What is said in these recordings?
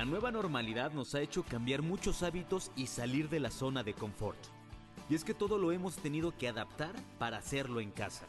La nueva normalidad nos ha hecho cambiar muchos hábitos y salir de la zona de confort. Y es que todo lo hemos tenido que adaptar para hacerlo en casa.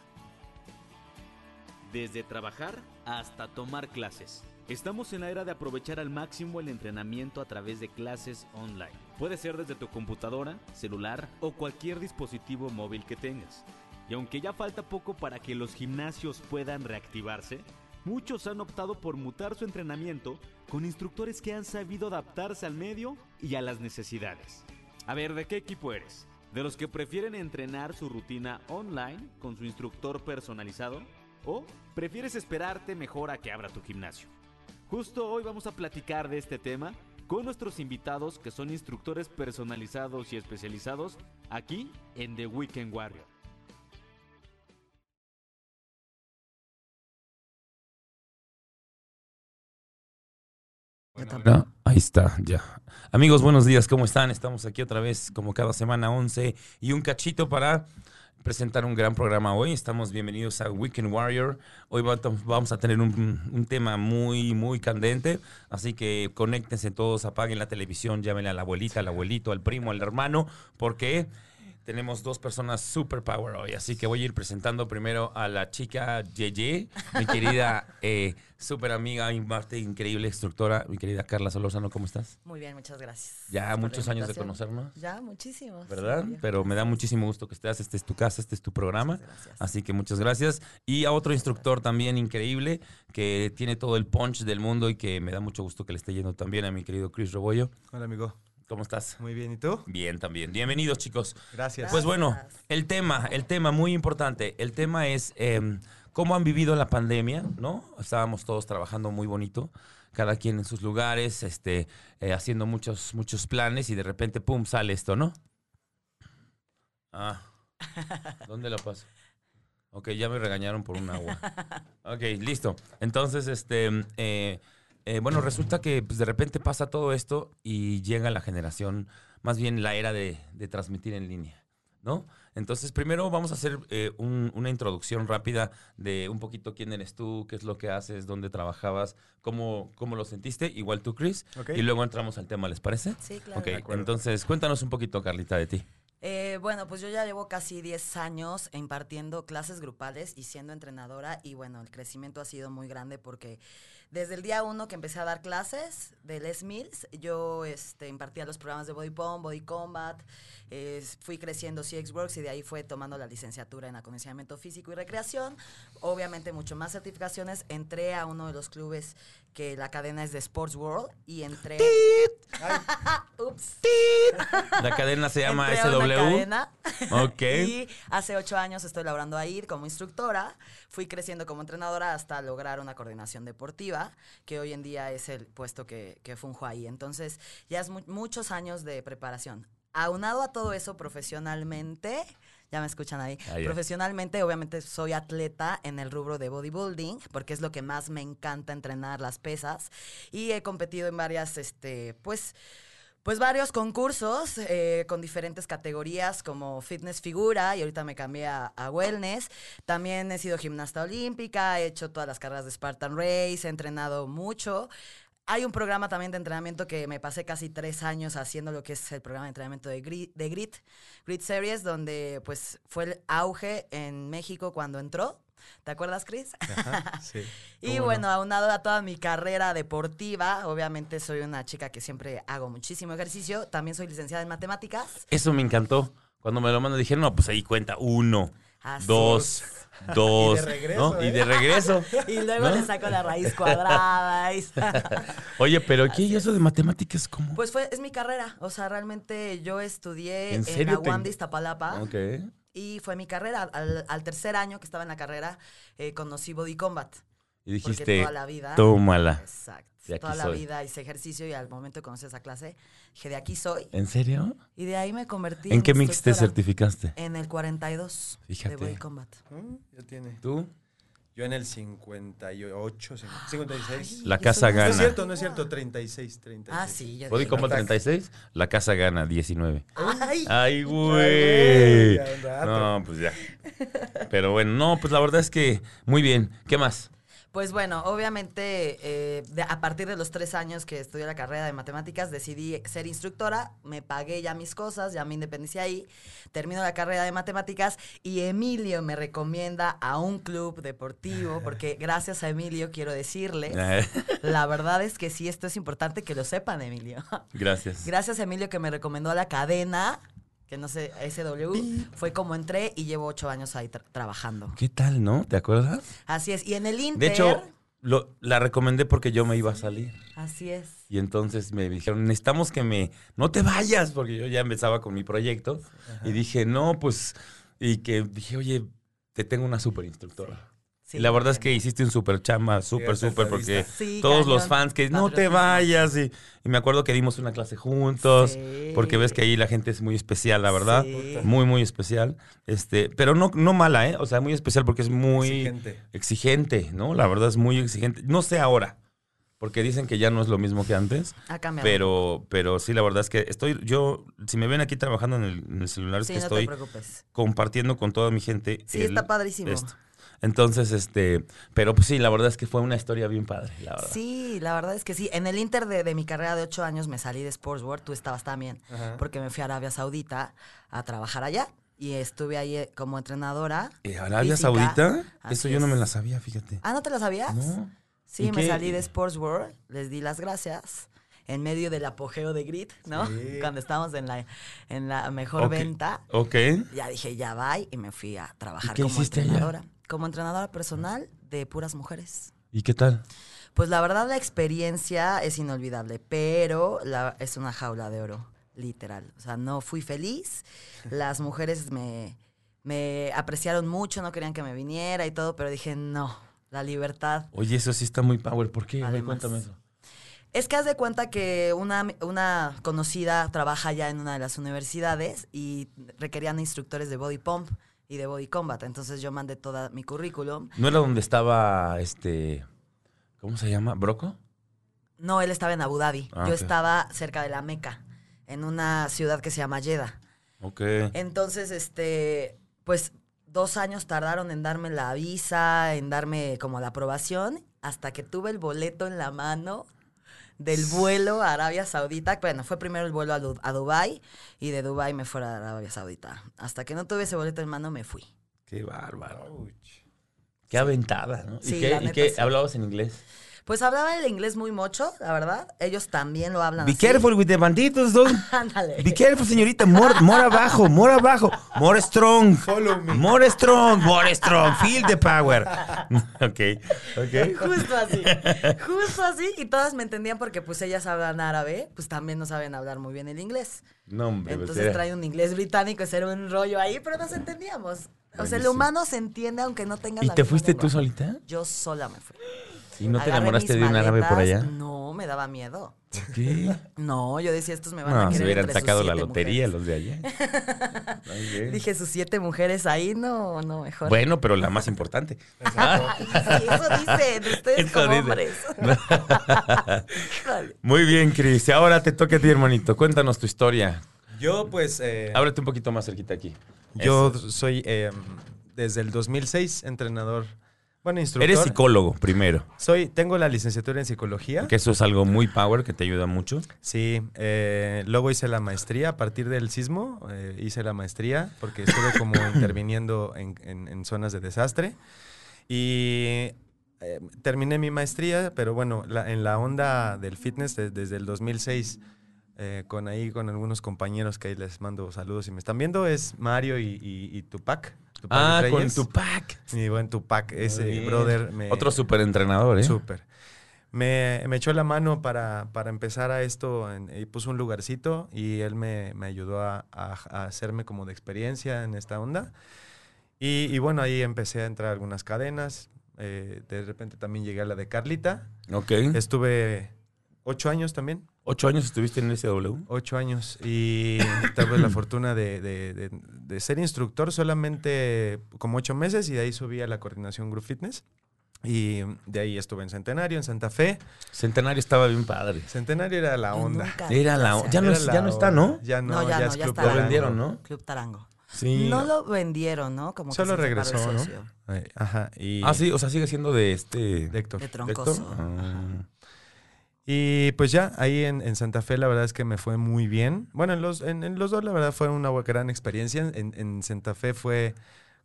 Desde trabajar hasta tomar clases. Estamos en la era de aprovechar al máximo el entrenamiento a través de clases online. Puede ser desde tu computadora, celular o cualquier dispositivo móvil que tengas. Y aunque ya falta poco para que los gimnasios puedan reactivarse, muchos han optado por mutar su entrenamiento con instructores que han sabido adaptarse al medio y a las necesidades. A ver, ¿de qué equipo eres? ¿De los que prefieren entrenar su rutina online con su instructor personalizado? ¿O prefieres esperarte mejor a que abra tu gimnasio? Justo hoy vamos a platicar de este tema con nuestros invitados que son instructores personalizados y especializados aquí en The Weekend Warrior. No, ahí está, ya. Amigos, buenos días, ¿cómo están? Estamos aquí otra vez, como cada semana, 11 y un cachito para presentar un gran programa hoy. Estamos bienvenidos a Weekend Warrior. Hoy vamos a tener un, un, tema muy, muy candente, así que conéctense todos, apaguen la televisión, llámenle a la abuelita, al abuelito, al primo, al hermano, porque tenemos dos personas super power hoy, así que voy a ir presentando primero a la chica Yeye, mi querida eh, super amiga y parte increíble instructora, mi querida Carla Solórzano, ¿cómo estás? Muy bien, muchas gracias. Ya muchos años de conocernos. Ya, muchísimos. ¿Verdad? Pero me da muchísimo gusto que estés, este es tu casa, este es tu programa, así que muchas gracias. Y a otro instructor también increíble, que tiene todo el punch del mundo y que me da mucho gusto que le esté yendo también a mi querido Chris Rebollo. Hola, amigo. ¿Cómo estás? Muy bien, ¿y tú? Bien, también. Bienvenidos, chicos. Gracias. Pues bueno, el tema, el tema muy importante. El tema es em, cómo han vivido la pandemia, ¿no? Estábamos todos trabajando muy bonito, cada quien en sus lugares, este, eh, haciendo muchos, muchos planes y de repente, pum, sale esto, ¿no? Ah, ¿dónde lo paso? Ok, ya me regañaron por un agua. Ok, listo. Entonces, este, eh, eh, bueno, resulta que pues, de repente pasa todo esto y llega la generación, más bien la era de, transmitir en línea, ¿no? Entonces, primero vamos a hacer eh, una introducción rápida de un poquito quién eres tú, qué es lo que haces, dónde trabajabas, cómo, cómo lo sentiste, igual tú, Chris, y luego entramos al tema, ¿les parece? Sí, claro. Ok, entonces cuéntanos un poquito, Carlita, de ti. Eh, bueno, pues yo ya llevo casi 10 años impartiendo clases grupales y siendo entrenadora y bueno, el crecimiento ha sido muy grande porque desde el día uno que empecé a dar clases de Les Mills, yo este, impartía los programas de Body Pump, Body Combat, fui creciendo CX Works y de ahí fue tomando la licenciatura en acondicionamiento físico y recreación. Obviamente mucho más certificaciones. Entré a uno de los clubes que la cadena es de Sports World y entré... Ups. La cadena se llama SW. Cadena. Ok. y hace ocho años estoy laborando ahí como instructora. Fui creciendo como entrenadora hasta lograr una coordinación deportiva, que hoy en día es el puesto que, que funjo ahí. Entonces, ya es muchos años de preparación. Aunado a todo eso profesionalmente, ya me escuchan ahí. Profesionalmente, obviamente, soy atleta en el rubro de bodybuilding, porque es lo que más me encanta entrenar las pesas. Y he competido en varias, este, pues, pues varios concursos eh, con diferentes categorías como fitness figura y ahorita me cambié a, wellness. También he sido gimnasta olímpica, he hecho todas las carreras de Spartan Race, he entrenado mucho. Hay un programa también de entrenamiento que me pasé casi tres años haciendo lo que es el programa de entrenamiento de Grit, de Grit, Grit Series, donde pues fue el auge en México cuando entró. ¿Te acuerdas, Chris? sí. y bueno, aunado a toda mi carrera deportiva, obviamente soy una chica que siempre hago muchísimo ejercicio. También soy licenciada en matemáticas. Eso me encantó. Cuando me lo mandó dije, no, pues ahí cuenta uno, dos, dos. Y de regreso. ¿no? Y de ¿eh? regreso. y luego le saco la raíz cuadrada. Oye, pero ¿qué? ¿Y eso de matemáticas cómo? Pues fue, es mi carrera. O sea, realmente yo estudié en, en Iztapalapa. Ok. Y fue mi carrera. Al, tercer año que estaba en la carrera, eh, conocí Body Combat. Y dijiste, toda la vida, tómala. Exacto. Toda la vida hice ejercicio y al momento de conocer esa clase, dije, de aquí soy. ¿En serio? Y de ahí me convertí ¿En, qué mix te certificaste? En el 42 Fíjate. de Body Combat. Mm, ya tiene. ¿Tú? Yo en el 58, 56. la casa gana. No es cierto, no es cierto, 36, 36. Ah, sí. Body Combat 36, la casa gana 19. Ay, Ay güey. No, pues ya. Pero bueno, no, pues la verdad es que muy bien. ¿Qué más? Pues bueno, obviamente eh, de- a partir de los tres años que estudié la carrera de matemáticas decidí ser instructora, me pagué ya mis cosas, ya me independicé ahí, termino la carrera de matemáticas y Emilio me recomienda a un club deportivo, porque gracias a Emilio quiero decirle, Eh, la verdad es que sí, esto es importante que lo sepan, Emilio. Gracias. Gracias a Emilio que me recomendó a la cadena, que no sé, SW, fue como entré y llevo ocho años ahí tra- trabajando. ¿Qué tal, no? ¿Te acuerdas? Así es, y en el Inter... De hecho, lo- la recomendé porque yo me iba a salir. Así es. Y entonces me dijeron, necesitamos que me... No te vayas, porque yo ya empezaba con mi proyecto. Y dije, no, pues... Y que dije, oye, te tengo una super instructora. Sí, y la verdad es que hiciste un super chamba, súper, súper, porque. Sí, todos los fans que no te vayas. Y, y me acuerdo que dimos una clase juntos, Sí. porque ves que ahí la gente es muy especial, la verdad. Sí. Muy, muy especial. Este, pero no, no mala, ¿eh? O sea, muy especial porque es muy Exigente. exigente, ¿no? La verdad es muy exigente. No sé ahora, porque dicen que ya no es lo mismo que antes. Ha cambiado. Pero, pero sí, la verdad es que estoy, yo, si me ven aquí trabajando en el, en el celular, es que no estoy compartiendo con toda mi gente. Sí, el- está padrísimo. esto. Entonces, este, pero pues sí, la verdad es que fue una historia bien padre, la verdad. Sí, la verdad es que sí. En el Inter de, de mi carrera de ocho años me salí de Sportsworld, tú estabas también, Ajá. porque me fui a Arabia Saudita a trabajar allá y estuve ahí eh, como entrenadora. ¿Y Arabia física. Saudita? Así Eso yo no me la sabía, fíjate. Ah, ¿no te la sabías? No. Sí, ¿Y me qué? salí de Sports World, les di las gracias en medio del apogeo de Grit, ¿no? Sí. Cuando estábamos en la, en la mejor venta. Ok. Ya dije, ya va, y me fui a trabajar qué como hiciste allá? Como entrenadora personal de puras mujeres. ¿Y qué tal? Pues la verdad la experiencia es inolvidable, pero la- es una jaula de oro, literal. O sea, no fui feliz. Las mujeres me, me apreciaron mucho, no querían que me viniera y todo, pero dije, no, la libertad. Oye, eso sí está muy power. ¿Por qué? Además. cuéntame eso. Es que haz de cuenta que una, una conocida trabaja ya en una de las universidades y requerían instructores de body pump y de body combat. Entonces yo mandé toda mi currículum. ¿No era donde estaba este. ¿Cómo se llama? ¿Broco? No, él estaba en Abu Dhabi. Ah, yo estaba cerca de la Meca, en una ciudad que se llama Jeddah. Ok. Entonces, este, pues dos años tardaron en darme la visa, en darme como la aprobación, hasta que tuve el boleto en la mano del vuelo a Arabia Saudita. Bueno, fue primero el vuelo a, Du- a Dubái y de Dubái me fuera a Arabia Saudita. Hasta que no tuve ese boleto en mano me fui. Qué bárbaro. Qué aventada, ¿no? Sí, ¿Y qué, la y qué sí. hablabas en inglés? Pues hablaba el inglés muy mucho, la verdad. Ellos también lo hablan Be así. careful with the banditos, don't. Ándale. Be careful, señorita. More, more abajo, more abajo. More strong. Follow me. More strong, more strong. Feel the power. ok, ok. Justo así, justo así. Y todas me entendían porque pues ellas hablan árabe, pues también no saben hablar muy bien el inglés. No, hombre, pues Entonces era- traen un inglés británico, ese era un rollo ahí, pero nos entendíamos. O sea, el humano se entiende aunque no tenga ¿Y la te misma fuiste lengua. tú solita? Yo sola me fui. ¿Y no te enamoraste de un árabe por allá? No, me daba miedo. ¿Qué? No, yo decía, estos me van a No, querer se hubieran sacado la lotería mujeres. los de allá. Dije, sus siete mujeres ahí, no, no, mejor. Bueno, pero la más importante. Ay, sí, eso dicen ustedes Eso como hombres. Muy bien, Cris. Ahora te toca a ti, hermanito. Cuéntanos tu historia. Yo, pues. eh, Ábrete un poquito más cerquita aquí. yo Eso. soy eh, desde el 2006 entrenador. Bueno, instructor. Eres psicólogo primero. Soy, tengo la licenciatura en psicología. Que eso es algo muy power que te ayuda mucho. Sí, eh, luego hice la maestría a partir del sismo, eh, hice la maestría porque estuve como interviniendo en, en- en zonas de desastre y eh, terminé mi maestría, pero bueno, la- en la onda del fitness de- desde el 2006, eh, con ahí con algunos compañeros que ahí les mando saludos y me están viendo, es Mario y, y- y Tupac. Tupac Ah, con. Tupac. Mi buen Tupac, ese bien. brother. Me, Otro súper entrenador, ¿eh? Súper. Me, me echó la mano para, para empezar a esto en- y puso un lugarcito y él me, me ayudó a, a- a hacerme como de experiencia en esta onda. Y, y bueno, ahí empecé a entrar a algunas cadenas. eh, de repente también llegué a la de Carlita. Ok. Estuve ocho años también. ¿Ocho años estuviste en SW? Ocho años. Y tuve la fortuna de, de- de- de ser instructor solamente como ocho meses y de ahí subí a la coordinación Group Fitness. Y de ahí estuve en Centenario, en Santa Fe. Centenario estaba bien padre. Centenario era la onda. nunca Era la- o sea, ya no es- ya no está, onda. ¿no? Ya no, No, ya ya, no, es ya Club está. Lo vendieron, ¿no? Club Tarango. Sí. No lo vendieron, ¿no? Como que Solo el regresó, ¿no? socio. Ajá. Y Ah, sí, o sea, sigue siendo de este... de Héctor. De ¿de Héctor? troncoso. Ah. Y pues ya, ahí en, en Santa Fe la verdad es que me fue muy bien. Bueno, en los, en, en los dos la verdad fue una gran experiencia. En, en Santa Fe fue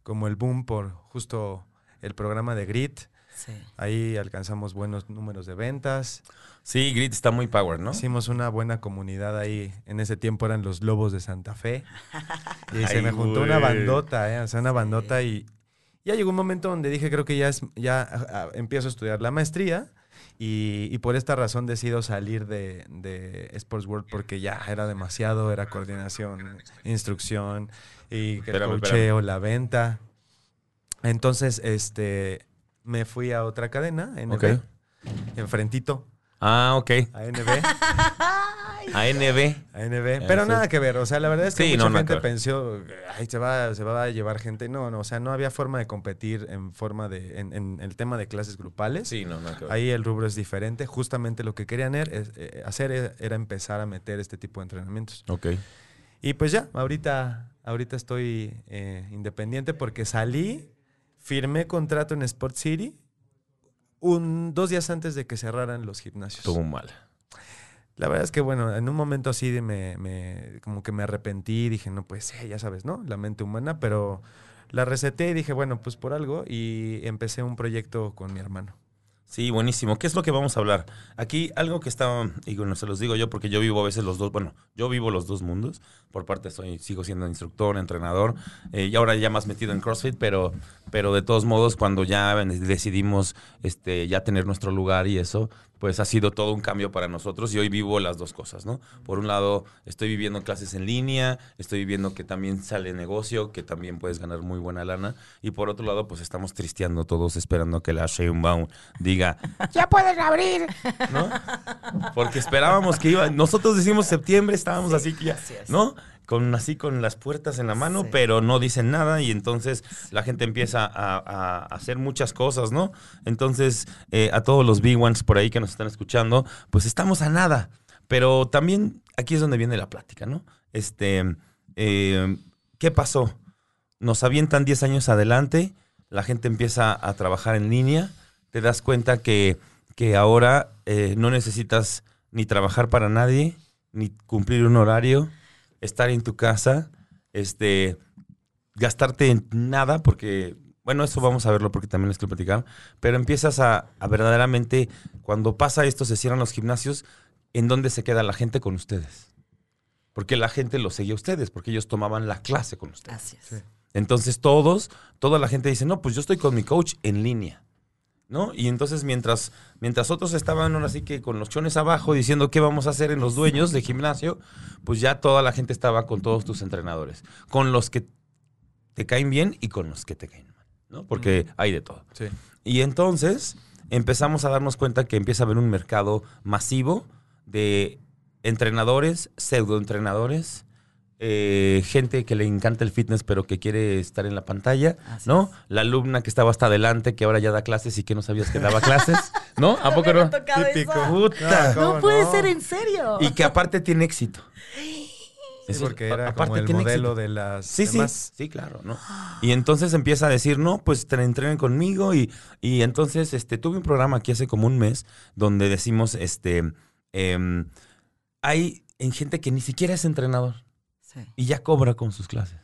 como el boom por justo el programa de Grit. Sí. Ahí alcanzamos buenos números de ventas. Sí, Grit está muy power, ¿no? Hicimos una buena comunidad ahí. En ese tiempo eran los Lobos de Santa Fe. Y se Ay, me juntó güey. una bandota, ¿eh? O sea, una Sí. bandota y ya llegó un momento donde dije, creo que ya, es, ya empiezo a estudiar la maestría y, y por esta razón decido salir de, de Sports World porque ya era demasiado, era coordinación, instrucción y el coacheo, la venta. Entonces, este, me fui a otra cadena, NB, Ok. enfrentito, Ah, ok. ANB. ANB. ANB. Pero nada que ver. O sea, la verdad es que Sí, mucha no, gente pensó, ay, se va, se va a llevar gente. No, no, o sea, no había forma de competir en forma de, en, en el tema de clases grupales. Sí, no, no. que ver. Ahí el rubro es diferente. Justamente lo que querían er- es- eh, hacer e- era empezar a meter este tipo de entrenamientos. Ok. Y pues ya, ahorita, ahorita estoy eh, independiente porque salí, firmé contrato en Sport City un, dos días antes de que cerraran los gimnasios. Estuvo mal. La verdad es que, bueno, en un momento así de me, me- como que me arrepentí, dije, no, pues sí, ya sabes, ¿no? La mente humana, pero la reseté y dije, bueno, pues por algo, y empecé un proyecto con mi hermano. Sí, buenísimo. ¿Qué es lo que vamos a hablar? Aquí algo que está, y bueno, se los digo yo porque yo vivo a veces los dos, bueno, yo vivo los dos mundos. Por parte soy, sigo siendo instructor, entrenador, eh, y ahora ya más metido en CrossFit, pero, pero de todos modos, cuando ya decidimos este, ya tener nuestro lugar y eso, pues ha sido todo un cambio para nosotros y hoy vivo las dos cosas, ¿no? Por un lado, estoy viviendo clases en línea, estoy viviendo que también sale negocio, que también puedes ganar muy buena lana, y por otro lado, pues estamos tristeando todos esperando que la Sheinbaum diga, ya pueden abrir, ¿no? Porque esperábamos que iba, nosotros decimos septiembre, estábamos así que ya. ¿no? Con así con las puertas en la mano, Sí. pero no dicen nada y entonces la gente empieza a, a hacer muchas cosas, ¿no? Entonces, eh, a todos los big ones por ahí que nos están escuchando, pues estamos a nada. Pero también aquí es donde viene la plática, ¿no? Este, eh, ¿qué pasó? Nos avientan 10 años adelante, la gente empieza a trabajar en línea, te das cuenta que, que ahora eh, no necesitas ni trabajar para nadie, ni cumplir un horario, estar en tu casa, este, gastarte en nada, porque, bueno, eso vamos a verlo porque también les quiero platicar, pero empiezas a, a verdaderamente, cuando pasa esto, se cierran los gimnasios, ¿en dónde se queda la gente con ustedes? Porque la gente los seguía a ustedes, porque ellos tomaban la clase con ustedes. Así es. Sí. Entonces todos, toda la gente dice, no, pues yo estoy con mi coach en línea. ¿No? Y entonces mientras, mientras otros estaban ahora sí que con los chones abajo diciendo qué vamos a hacer en los dueños de gimnasio, pues ya toda la gente estaba con todos tus entrenadores. Con los que te caen bien y con los que te caen mal. ¿no? Porque hay de todo. Sí. Y entonces empezamos a darnos cuenta que empieza a haber un mercado masivo de entrenadores, pseudoentrenadores, eh, gente que le encanta el fitness pero que quiere estar en la pantalla, Así ¿no? es. La alumna que estaba hasta adelante que ahora ya da clases y que no sabías que daba clases, ¿no? ¿A poco no? Típico. Puta. ¿cómo No puede no? ser en serio. Y que aparte tiene éxito. Sí, porque era aparte como el modelo éxito. de las Sí, sí, demás. sí, claro, ¿no? Y entonces empieza a decir, no, pues te entrenen conmigo y, y entonces este, tuve un programa aquí hace como un mes donde decimos, este, em, hay en gente que ni siquiera es entrenador Sí, y ya cobra con sus clases.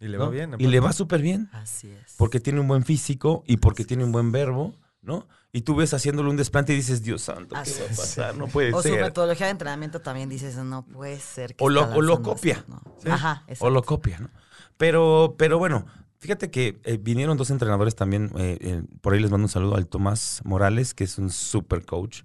Y le ¿no? va bien. Y le va súper bien así es. porque tiene un buen físico y porque Así tiene un buen verbo, ¿no? Y tú ves haciéndole un desplante y dices, Dios santo, ¿qué Así va a es. pasar? No puede O su ser. metodología de entrenamiento también dices, no puede ser. que O lo- o lo copia. esto", ¿no? Sí. Ajá, o lo copia, ¿no? Pero, pero bueno, fíjate que eh, vinieron dos entrenadores también, eh, eh, por ahí les mando un saludo al Tomás Morales, que es un super coach.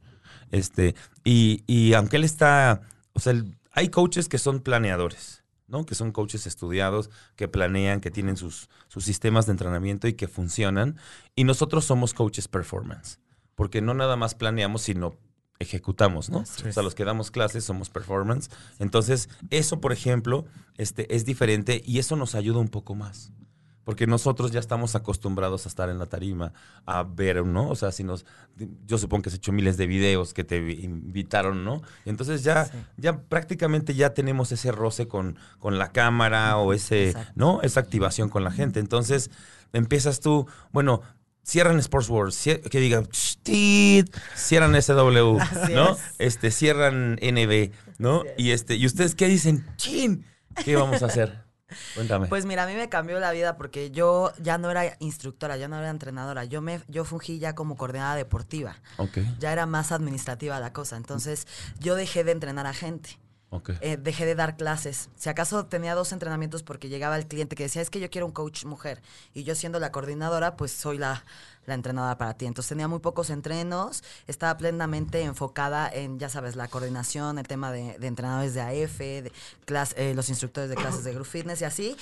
Este, y, y aunque él está, o sea, el- hay coaches que son planeadores, ¿no? Que son coaches estudiados, que planean, que tienen sus, sus sistemas de entrenamiento y que funcionan. Y nosotros somos coaches performance, porque no nada más planeamos, sino ejecutamos, ¿no? Así O sea, los que damos clases somos performance. Entonces, eso, por ejemplo, este, es diferente y eso nos ayuda un poco más. Porque nosotros ya estamos acostumbrados a estar en la tarima, a ver, ¿no? O sea, si nos. Yo supongo que has hecho miles de videos que te invitaron, ¿no? Entonces ya, ya prácticamente ya tenemos ese roce con, con la cámara o ese, ¿no? Esa activación con la gente. Entonces empiezas tú, bueno, cierran Sports Wars, que diga, cierran SW, ¿no? Este, cierran NB, ¿no? Y este, y ustedes qué dicen, chin, ¿qué vamos a hacer? Cuéntame. Pues mira, a mí me cambió la vida porque yo ya no era instructora, ya no era entrenadora. Yo me, yo fungí ya como coordinada deportiva. Ok. Ya era más administrativa la cosa. Entonces, yo dejé de entrenar a gente. Eh, dejé de dar clases. Si acaso tenía dos entrenamientos porque llegaba el cliente que decía, es que yo quiero un coach mujer. Y yo siendo la coordinadora, pues soy la, entrenadora para ti. Entonces tenía muy pocos entrenos, estaba plenamente enfocada en, ya sabes, la coordinación, el tema de, entrenadores de AF, de eh, los instructores de clases de Group Fitness y así.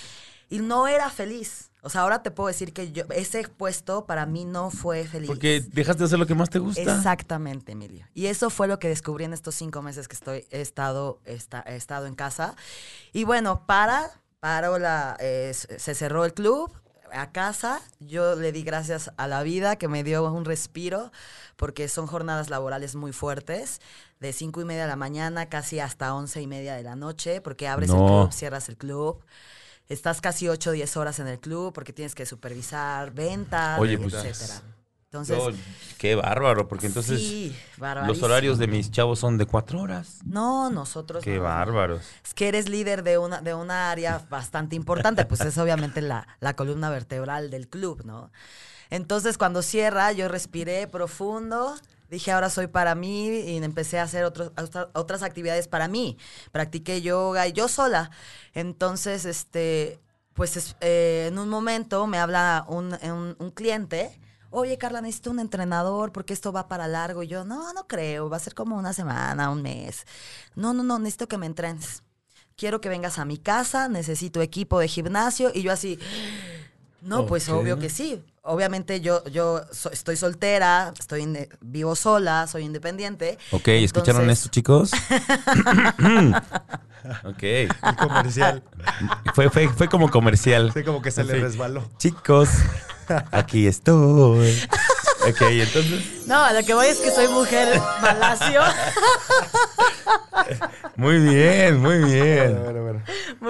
Y no era feliz. O sea, ahora te puedo decir que yo, ese puesto para mí no fue feliz. Porque dejaste de hacer lo que más te gusta. Exactamente, Emilio. Y eso fue lo que descubrí en estos cinco meses que estoy, he, estado, he estado en casa. Y bueno, para, paró la, se cerró el club a casa. Yo le di gracias a la vida que me dio un respiro, porque son jornadas laborales muy fuertes, de cinco y media de la mañana casi hasta once y media de la noche, porque abres el club, cierras el club estás casi 8 o 10 horas en el club porque tienes que supervisar ventas, Oye, pues, etcétera. Entonces, qué bárbaro, porque entonces sí, los horarios de mis chavos son de cuatro horas. No, nosotros. Qué bárbaros. Es que eres líder de una, de una área bastante importante, pues es obviamente la, la columna vertebral del club, ¿no? Entonces, cuando cierra, yo respiré profundo dije, ahora soy para mí y empecé a hacer otros, otras actividades para mí. Practiqué yoga y yo sola. Entonces, este, pues eh, en un momento me habla un, un, cliente. Oye, Carla, necesito un entrenador porque esto va para largo. Y yo, no, no creo, va a ser como una semana, un mes. No, no, no, necesito que me entrenes. Quiero que vengas a mi casa, necesito equipo de gimnasio. Y yo así, no, pues obvio que sí. Obviamente yo, yo estoy soltera, estoy vivo sola, soy independiente. Ok, ¿escucharon esto, chicos? ok. comercial. Fue, fue, fue como comercial. Sí, como que se le resbaló. Chicos, aquí estoy. Ok, entonces. No, lo que voy es que soy mujer malacio. Muy bien, muy bien. Bueno, bueno,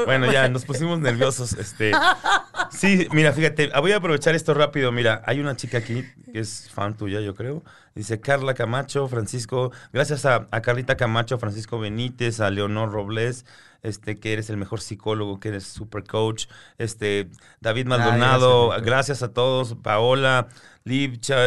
bueno. ya nos pusimos nerviosos. Este, sí, mira, fíjate, voy a aprovechar esto rápido. Mira, hay una chica aquí que es fan tuya, yo creo. Dice Carla Camacho, Francisco, gracias a, Carlita Camacho, Francisco Benítez, a Leonor Robles, este, que eres el mejor psicólogo, que eres super coach, este, David Maldonado, gracias, a todos, Paola, Livcha,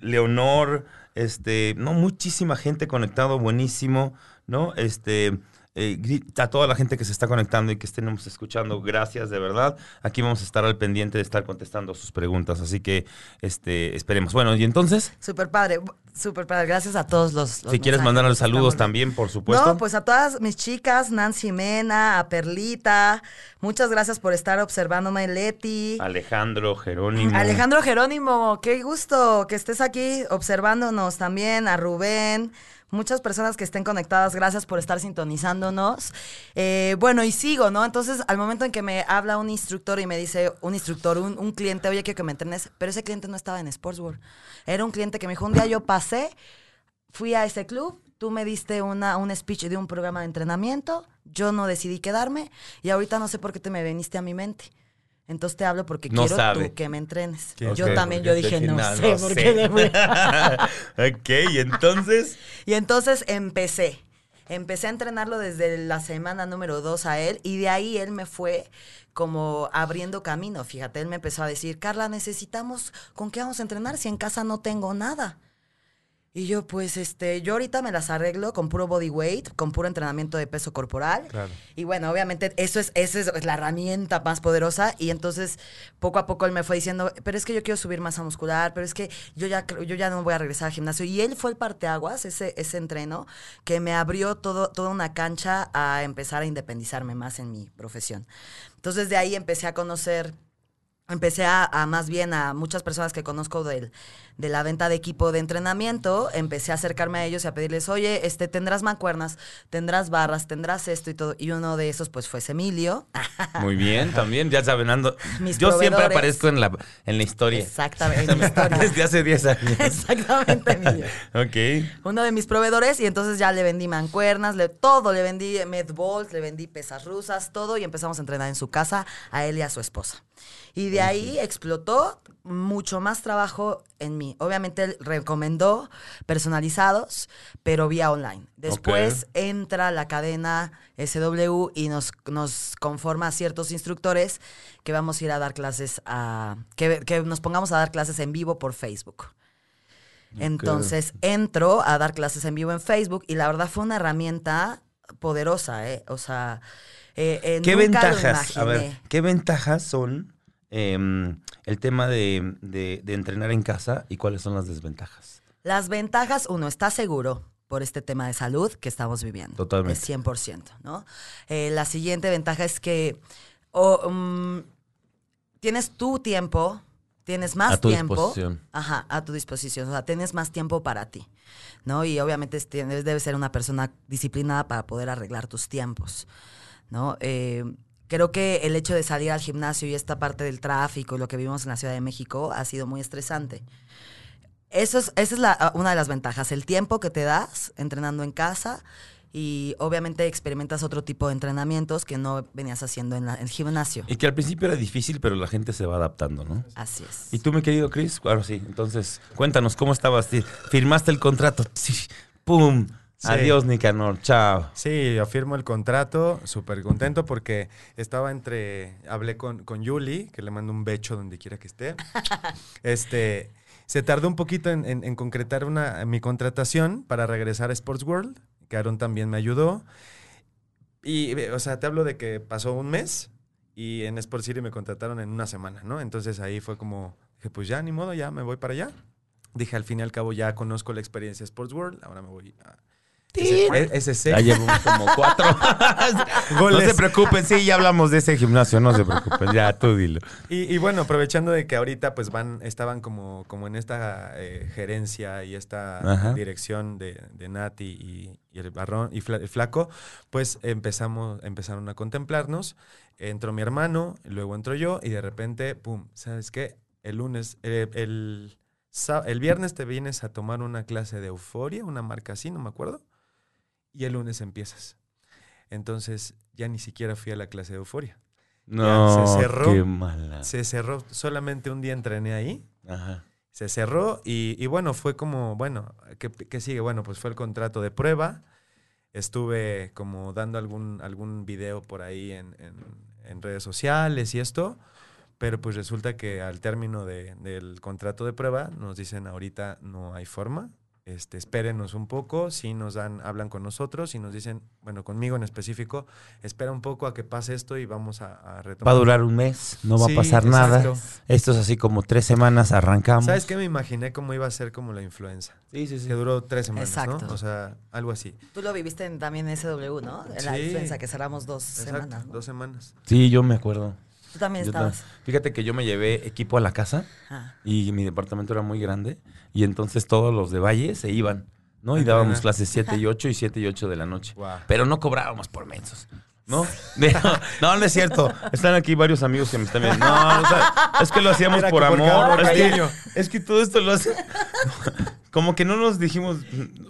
Leonor, este, no, muchísima gente conectado, buenísimo. ¿no? Este, eh, a toda la gente que se está conectando y que estemos escuchando, gracias de verdad. Aquí vamos a estar al pendiente de estar contestando sus preguntas, así que este, esperemos. Bueno, y entonces. Súper padre, súper padre. Gracias a todos los. si quieres mandar los saludos también, por supuesto. No, pues a todas mis chicas, Nancy Mena, a Perlita, muchas gracias por estar observándome, Leti. Alejandro Jerónimo. Alejandro Jerónimo, qué gusto que estés aquí observándonos también, a Rubén muchas personas que estén conectadas, gracias por estar sintonizándonos. Eh, bueno, y sigo, ¿no? Entonces, al momento en que me habla un instructor y me dice, un instructor, un, cliente, oye, quiero que me entrenes, pero ese cliente no estaba en Sportsworld. Era un cliente que me dijo, un día yo pasé, fui a ese club, tú me diste una, un speech de un programa de entrenamiento, yo no decidí quedarme y ahorita no sé por qué te me viniste a mi mente. Entonces te hablo porque quiero tú que me entrenes. Yo también, yo dije, no, sé por qué ok, y entonces... y entonces empecé. Empecé a entrenarlo desde la semana número dos a él y de ahí él me fue como abriendo camino. Fíjate, él me empezó a decir, Carla, necesitamos, ¿con qué vamos a entrenar si en casa no tengo nada? Y yo, pues, este, yo ahorita me las arreglo con puro body weight, con puro entrenamiento de peso corporal. Y bueno, obviamente eso es, esa es la herramienta más poderosa. Y entonces, poco a poco él me fue diciendo, pero es que yo quiero subir masa muscular, pero es que yo ya, yo ya no voy a regresar al gimnasio. Y él fue el parteaguas, ese, ese entreno, que me abrió todo, toda una cancha a empezar a independizarme más en mi profesión. Entonces, de ahí empecé a conocer empecé a, a más bien a muchas personas que conozco del- de la venta de equipo de entrenamiento, empecé a acercarme a ellos y a pedirles, oye, este, tendrás mancuernas, tendrás barras, tendrás esto y todo. Y uno de esos, pues, fue Emilio. Muy bien, también, ya saben, ando. Mis Yo siempre aparezco en la, en la historia. Exactamente, en mi historia. Desde hace 10 años. Exactamente, Emilio. ok. Uno de mis proveedores y entonces ya le vendí mancuernas, le, todo, le vendí medballs, le vendí pesas rusas, todo y empezamos a entrenar en su casa a él y a su esposa. Y de ahí explotó mucho más trabajo en mí. Obviamente él recomendó personalizados, pero vía online. Después entra la cadena SW y nos, nos conforma a ciertos instructores que vamos a ir a dar clases a... que, que nos pongamos a dar clases en vivo por Facebook. Entonces entro a dar clases en vivo en Facebook y la verdad fue una herramienta poderosa, ¿eh? O sea, eh, eh, ¿Qué nunca lo ventajas? A ver. ¿qué ventajas son em, el tema de, de- de entrenar en casa y cuáles son las desventajas? Las ventajas, uno, está seguro por este tema de salud que estamos viviendo. Totalmente. Es 100%, ¿no? Eh, la siguiente ventaja es que mm, tienes tu tiempo, tienes más A tu tiempo. disposición. Ajá, a tu disposición. O sea, tienes más tiempo para ti, ¿no? Y obviamente es- tienes- debes ser una persona disciplinada para poder arreglar tus tiempos, ¿no? Eh, creo que el hecho de salir al gimnasio y esta parte del tráfico y lo que vivimos en la Ciudad de México ha sido muy estresante. Eso es, esa es la- una de las ventajas, el tiempo que te das entrenando en casa y obviamente experimentas otro tipo de entrenamientos que no venías haciendo en, la- en el gimnasio. Y que al principio era difícil, pero la gente se va adaptando, ¿no? Así es. ¿Y tú, mi querido Chris? Claro, sí. Entonces, cuéntanos, ¿cómo estabas? Firmaste el contrato. Sí, ¡Pum! Sí. Adiós, Nicanor. Chao. Sí, yo firmo el contrato, súper contento porque estaba entre, hablé con, con Yuli, que le mando un becho donde quiera que esté. Este, se tardó un poquito en, en- en concretar una, mi contratación para regresar a Sports World, que Aaron también me ayudó. Y, o sea, te hablo de que pasó un mes y en Sports City me contrataron en una semana, ¿no? Entonces ahí fue como, dije, pues ya, ni modo, ya me voy para allá. Dije, al fin y al cabo ya conozco la experiencia Sports World, ahora me voy a... SC. Ya llevo como cuatro. no se preocupen, sí, ya hablamos de ese gimnasio, no se preocupen. Ya, tú dilo. Y, y bueno, aprovechando de que ahorita pues van, estaban como, como en esta eh, gerencia y esta Ajá. dirección de, de Nati y, y el barrón y Fla- el flaco, pues empezamos, empezaron a contemplarnos. Entró mi hermano, luego entro yo, y de repente, pum, ¿sabes qué? El lunes, eh, el, el viernes te vienes a tomar una clase de euforia, una marca así, no me acuerdo. Y el lunes empiezas. Entonces, ya ni siquiera fui a la clase de euforia. No, se cerró. qué mala. Se cerró, solamente un día entrené ahí, Ajá. se cerró y, y bueno, fue como, bueno, ¿qué, qué sigue? Bueno, pues fue el contrato de prueba, estuve como dando algún, algún video por ahí en, en- en redes sociales y esto, pero pues resulta que al término de- del contrato de prueba nos dicen ahorita no hay forma, este, espérenos un poco, si nos dan, hablan con nosotros y nos dicen, bueno, conmigo en específico, espera un poco a que pase esto y vamos a, a retomar. Va a durar un mes, no va Sí, a pasar nada. Esto es así como tres semanas, arrancamos. ¿Sabes qué? Me imaginé cómo iba a ser como la influenza. Sí, sí, Que duró tres semanas, Exacto. ¿no? O sea, algo así. Tú lo viviste en- también en SW, ¿no? En la Sí. influenza que cerramos dos Exacto, semanas. ¿no? dos semanas. Sí, yo me acuerdo. Tú también Yo estabas. ta- Fíjate que yo me llevé equipo a la casa Ah. y mi departamento era muy grande y entonces todos los de Valle se iban, ¿no? Y dábamos clases 7 y 8 y 7 y 8 de la noche. Pero no cobrábamos por mensos. ¿No? no, no es cierto. Están aquí varios amigos que me están viendo. No, o sea, es que lo hacíamos por amor. Es que, es que todo esto lo hace. Como que no nos dijimos.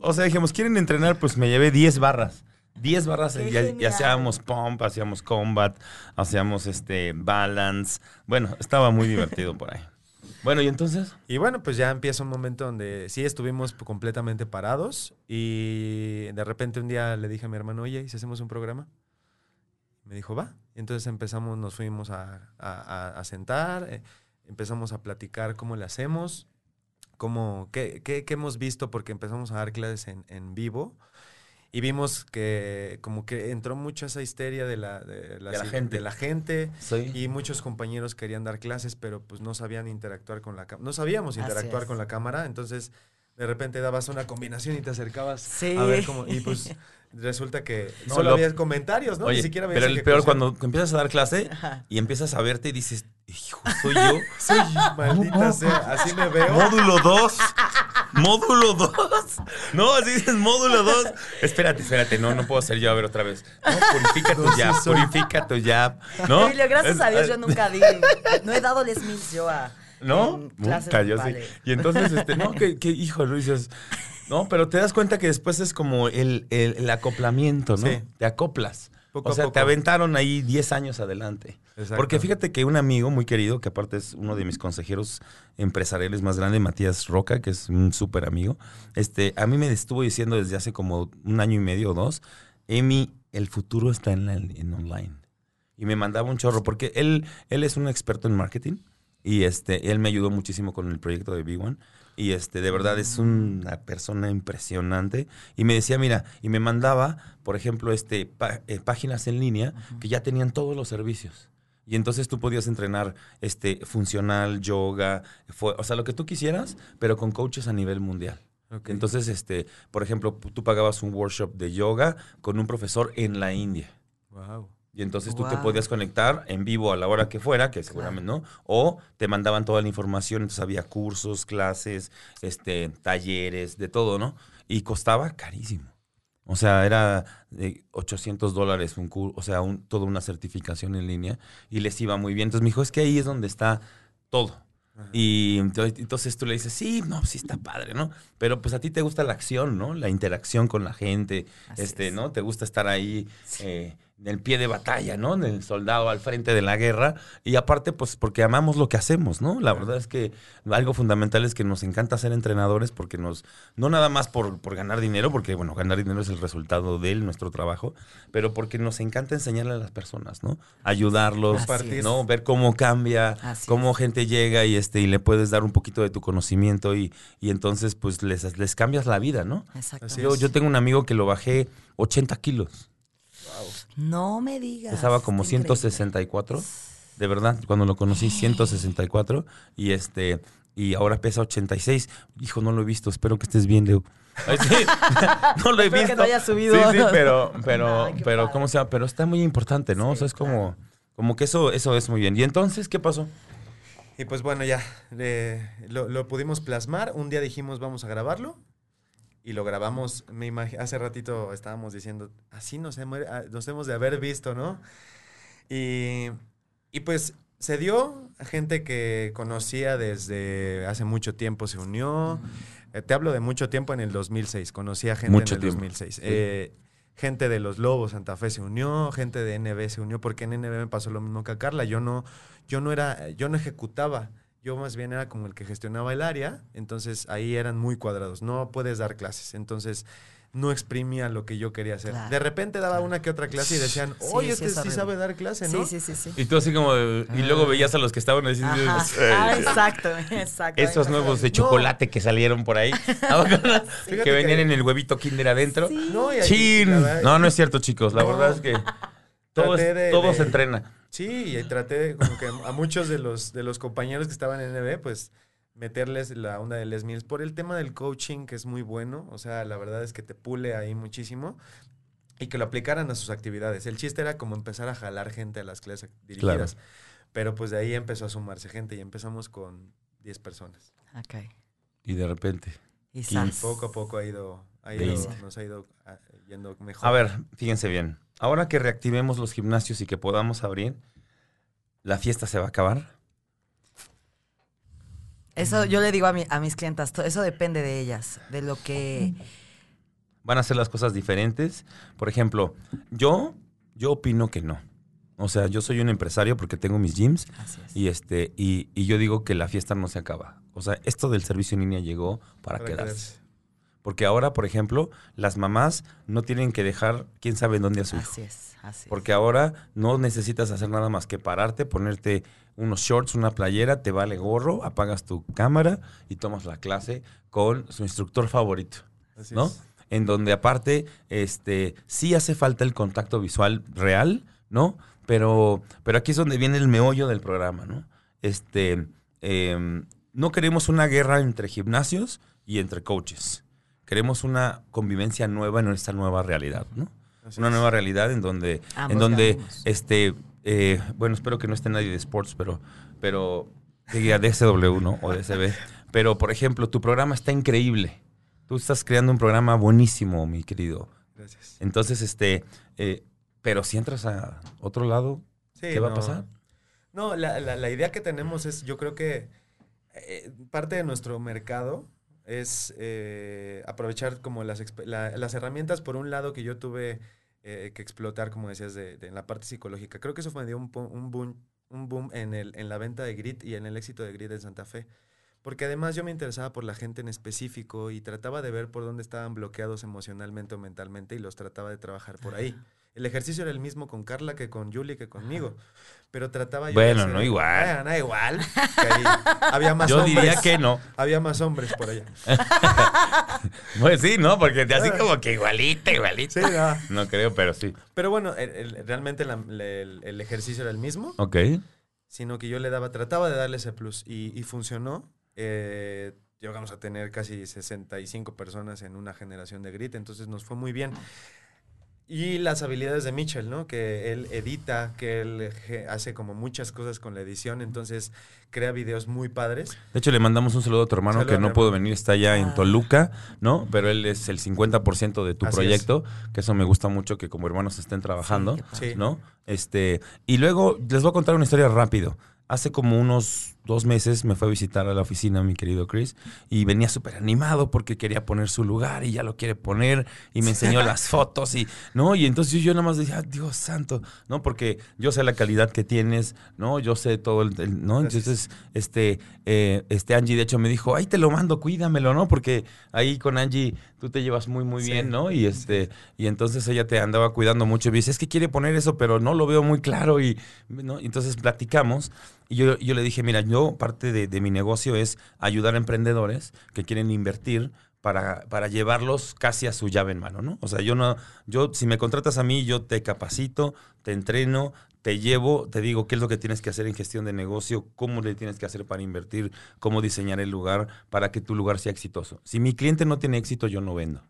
O sea, dijimos, ¿quieren entrenar? Pues me llevé 10 barras. 10 barras y, y hacíamos pump, hacíamos combat, hacíamos este balance. Bueno, estaba muy divertido por ahí. Bueno, y entonces. Y bueno, pues ya empieza un momento donde sí estuvimos completamente parados y de repente un día le dije a mi hermano, oye, ¿y si hacemos un programa? Me dijo, va. Y entonces empezamos, nos fuimos a, a- a- a sentar, eh, empezamos a platicar cómo le hacemos, cómo, qué, qué- qué hemos visto, porque empezamos a dar clases en, en vivo. Y vimos que como que entró mucho esa histeria de la, de la, De la si- gente. de la gente. Sí. Y muchos compañeros querían dar clases, pero pues no sabían interactuar con la cámara. No sabíamos interactuar con la cámara, entonces de repente dabas una combinación y te acercabas Sí. a ver cómo. Y pues resulta que No, solo lo- había comentarios, ¿no? Oye, Ni siquiera pero el peor cuando empiezas a dar clase y empiezas a verte y dices, hijo, soy yo. Soy maldita sea, así me veo. Módulo 2. Módulo 2. No, así dices módulo 2. Espérate, espérate, no, no puedo ser yo a ver otra vez. No, purifica tu jab, purifica tu jab. ¿No? Emilio, gracias a Dios yo nunca di. No he dado les mills yo a. ¿No? Nunca, yo sí. Y entonces, este, no, que, que hijo, dices. No, pero te das cuenta que después es como el, el- el acoplamiento, ¿no? Sí. Te acoplas. Poco o a sea, poco. te aventaron ahí 10 años adelante. Exacto. Porque fíjate que un amigo muy querido, que aparte es uno de mis consejeros empresariales más grandes, Matías Roca, que es un súper amigo, este, a mí me estuvo diciendo desde hace como un año y medio o dos, Emi, el futuro está en, la- en online. Y me mandaba un chorro, porque él, él es un experto en marketing y este, él me ayudó muchísimo con el proyecto de B1. Y este, de verdad es una persona impresionante. Y me decía, mira, y me mandaba, por ejemplo, este, eh, páginas en línea que ya tenían todos los servicios. Y entonces tú podías entrenar este, funcional, yoga, fue- o sea, lo que tú quisieras, pero con coaches a nivel mundial. Entonces, este, por ejemplo, tú pagabas un workshop de yoga con un profesor en la India. Wow. Y entonces tú te podías conectar en vivo a la hora que fuera, que seguramente no, o te mandaban toda la información, entonces había cursos, clases, este, talleres, de todo, ¿no? Y costaba carísimo. O sea, era de 800 dólares un curso, o sea, un- toda una certificación en línea y les iba muy bien. Entonces me dijo, es que ahí es donde está todo. Y ento- entonces tú le dices, sí, no, sí está padre, ¿no? Pero pues a ti te gusta la acción, ¿no? La interacción con la gente, Así este, es. ¿no? Te gusta estar ahí eh, en el pie de batalla, ¿no? En el soldado al frente de la guerra. Y aparte, pues porque amamos lo que hacemos, ¿no? La verdad es que algo fundamental es que nos encanta ser entrenadores porque nos, no nada más por, por ganar dinero, porque bueno, ganar dinero es el resultado de él, nuestro trabajo, pero porque nos encanta enseñarle a las personas, ¿no? Ayudarlos, Así es. ¿no? Ver cómo cambia, Así cómo es. gente llega y este y le puedes dar un poquito de tu conocimiento y, y entonces pues les, les cambias la vida, ¿no? Exacto. Yo, yo tengo un amigo que lo bajé 80 kilos. No me digas. Pesaba como está increíble. 164. De verdad, cuando lo conocí, 164. Y este, y ahora pesa 86. Hijo, no lo he visto. Espero que estés bien, Leo. Ay, sí. no lo he Espero que visto. no haya subido. Sí, sí, pero, pero, Ay, pero, padre. ¿cómo se llama? Pero está muy importante, ¿no? o sea, es como, como que eso, eso es muy bien. ¿Y entonces qué pasó? Y pues bueno, ya eh, lo, lo pudimos plasmar. Un día dijimos, vamos a grabarlo. Y lo grabamos, me hace ratito estábamos diciendo, así nos, hemos, ah, nos hemos de haber visto, ¿no? Y, y pues se dio, gente que conocía desde hace mucho tiempo se unió. Eh, te hablo de mucho tiempo en el 2006, conocí a gente Mucho en el tiempo. 2006. Eh, gente de los Lobos Santa Fe se unió, gente de NB se unió, porque en NB me pasó lo mismo que a Carla. Yo no, yo no era, yo no ejecutaba. Yo más bien era como el que gestionaba el área, entonces ahí eran muy cuadrados. No puedes dar clases, entonces no exprimía lo que yo quería hacer. Claro, de repente daba una que otra clase y decían, oye, Sí, sí, este es sí sabe dar clase, ¿no? Sí, sí, sí, sí. Y tú así como, de- y luego veías a los que estaban así, Ajá. "Ey, Ah, exacto, exacto. esos nuevos de no. chocolate que salieron por ahí, que venían que- en el huevito Kinder adentro. Sí. No, y ahí- Chin. verdad- No, no es cierto, chicos. La No. verdad es que todo, es- Traté de- todo de- se entrena. Sí, y traté de como que a muchos de los, de los compañeros que estaban en NB, pues meterles la onda de Les Mills por el tema del coaching, que es muy bueno. O sea, la verdad es que te pule ahí muchísimo. Y que lo aplicaran a sus actividades. El chiste era como empezar a jalar gente a las clases dirigidas. Pero pues de ahí empezó a sumarse gente y empezamos con 10 personas. Ok. Y de repente. Y Y sas. Poco a poco ha ido, ha ido nos ha ido ah, yendo mejor. A ver, fíjense bien. Ahora que reactivemos los gimnasios y que podamos abrir, ¿la fiesta se va a acabar? Eso yo le digo a, mi- a mis clientas, eso depende de ellas, de lo que... ¿Van a hacer las cosas diferentes? Por ejemplo, yo, yo opino que no. O sea, yo soy un empresario porque tengo mis gyms Así es. y este y, y yo digo que la fiesta no se acaba. O sea, esto del servicio en línea llegó para, Para quedarse. quedarse. Porque ahora, por ejemplo, las mamás no tienen que dejar quién sabe en dónde a su hijo. Así es, así es. Porque ahora no necesitas hacer nada más que pararte, ponerte unos shorts, una playera, te vale gorro, apagas tu cámara y tomas la clase con su instructor favorito, Así ¿no? es. En donde aparte, este, sí hace falta el contacto visual real, ¿no? Pero, pero aquí es donde viene el meollo del programa, ¿no? Este, em, no queremos una guerra entre gimnasios y entre coaches. Queremos una convivencia nueva en esta nueva realidad, ¿no? Así una es. nueva realidad en donde, en donde, ganamos. este, eh, bueno, espero que no esté nadie de sports, pero, pero, diga DSW, ¿no? O DSB. Pero, por ejemplo, tu programa está increíble. Tú estás creando un programa buenísimo, mi querido. Gracias. Entonces, este, eh, pero si entras a otro lado, Sí, ¿qué va a no. pasar? No, la, la- la idea que tenemos es, yo creo que eh, parte de nuestro mercado es eh, aprovechar como las, la- las herramientas, por un lado, que yo tuve eh, que explotar, como decías, de, de la parte psicológica. Creo que eso me dio un, un boom, un boom en, el, en la venta de Grit y en el éxito de Grit en Santa Fe. Porque además yo me interesaba por la gente en específico y trataba de ver por dónde estaban bloqueados emocionalmente o mentalmente y los trataba de trabajar por ahí. El ejercicio era el mismo con Carla que con Julie que conmigo. Pero trataba yo de Bueno, no igual. Bueno, no igual. que ahí había más Yo hombres. diría que no. Había más hombres por allá. Pues sí, ¿no? Porque así como que igualita, igualita. Sí, no. No creo, pero sí. Pero bueno, el- el- realmente la- el, el ejercicio era el mismo, Ok. sino que yo le daba, trataba de darle ese plus y, y funcionó. Eh, llegamos a tener casi 65 personas en una generación de Grit, entonces nos fue muy bien. Y las habilidades de Mitchell, ¿no? Que él edita, que él hace como muchas cosas con la edición, entonces crea videos muy padres. De hecho, le mandamos un saludo a tu hermano que no pudo hermano. venir, está allá en Ah. Toluca, ¿no? Pero él es el 50% de tu Así proyecto, que eso me gusta mucho que como hermanos estén trabajando, Sí. Sí. ¿no? Este, y luego les voy a contar una historia rápido. Hace como unos dos meses me fue a visitar a la oficina mi querido Chris y venía súper animado porque quería poner su lugar y ya lo quiere poner y me enseñó las fotos y, ¿no? Y entonces yo nada más decía, "Ah, Dios santo, ¿no? Porque yo sé la calidad que tienes, ¿no? Yo sé todo el, el- ¿no? Entonces, este, eh, este Angie de hecho me dijo, ahí te lo mando, cuídamelo, ¿no? Porque ahí con Angie tú te llevas muy, muy Sí. bien, ¿no? Y este, y entonces ella te andaba cuidando mucho y me dice, es que quiere poner eso, pero no lo veo muy claro y, ¿no? Y entonces platicamos y yo, yo le dije, mira, yo parte de, de mi negocio es ayudar a emprendedores que quieren invertir para, para llevarlos casi a su llave en mano, ¿no? O sea, yo no, yo, si me contratas a mí, yo te capacito, te entreno, te llevo, te digo qué es lo que tienes que hacer en gestión de negocio, cómo le tienes que hacer para invertir, cómo diseñar el lugar para que tu lugar sea exitoso. Si mi cliente no tiene éxito, yo no vendo.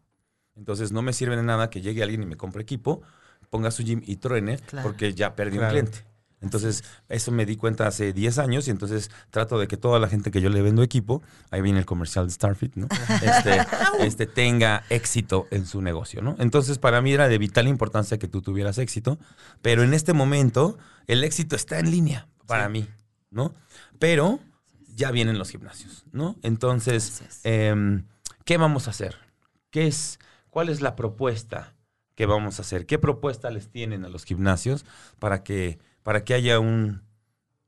Entonces no me sirve de nada que llegue alguien y me compre equipo, ponga su gym y truene, Claro. porque ya perdí Claro. un cliente. Entonces, eso me di cuenta hace 10 años y entonces trato de que toda la gente que yo le vendo equipo, ahí viene el comercial de Starfit, ¿no? Este, este, tenga éxito en su negocio, ¿no? Entonces, para mí era de vital importancia que tú tuvieras éxito, pero en este momento el éxito está en línea para mí, ¿no? Pero ya vienen los gimnasios, ¿no? Entonces, em, ¿qué vamos a hacer? ¿Qué es, ¿Cuál es la propuesta que vamos a hacer? ¿Qué propuesta les tienen a los gimnasios para que, para que haya un,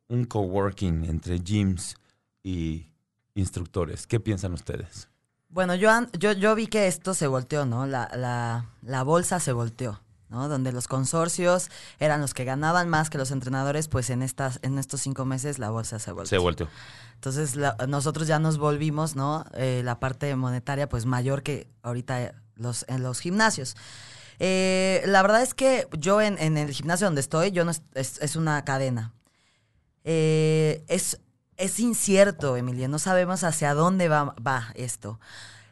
un coworking entre gyms y instructores? ¿Qué piensan ustedes? Bueno, yo, yo, yo vi que esto se volteó, ¿no? La, la, la bolsa se volteó, ¿no? Donde los consorcios eran los que ganaban más que los entrenadores, pues en, estas, en estos cinco meses la bolsa se volteó. Se volteó. Entonces la- nosotros ya nos volvimos, ¿no? Eh, la parte monetaria, pues mayor que ahorita eh, los, en los gimnasios. Eh, la verdad es que yo en, el gimnasio donde estoy, yo no es, es- es una cadena. Eh, es, es incierto, Emilia, no sabemos hacia dónde va, va esto.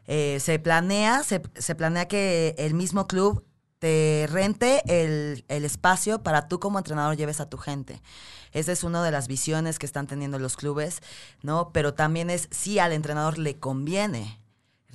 Eh, se planea, se, se planea que el mismo club te rente el, el espacio para tú como entrenador lleves a tu gente. Esa es una de las visiones que están teniendo los clubes, ¿no? Pero también es si al entrenador le conviene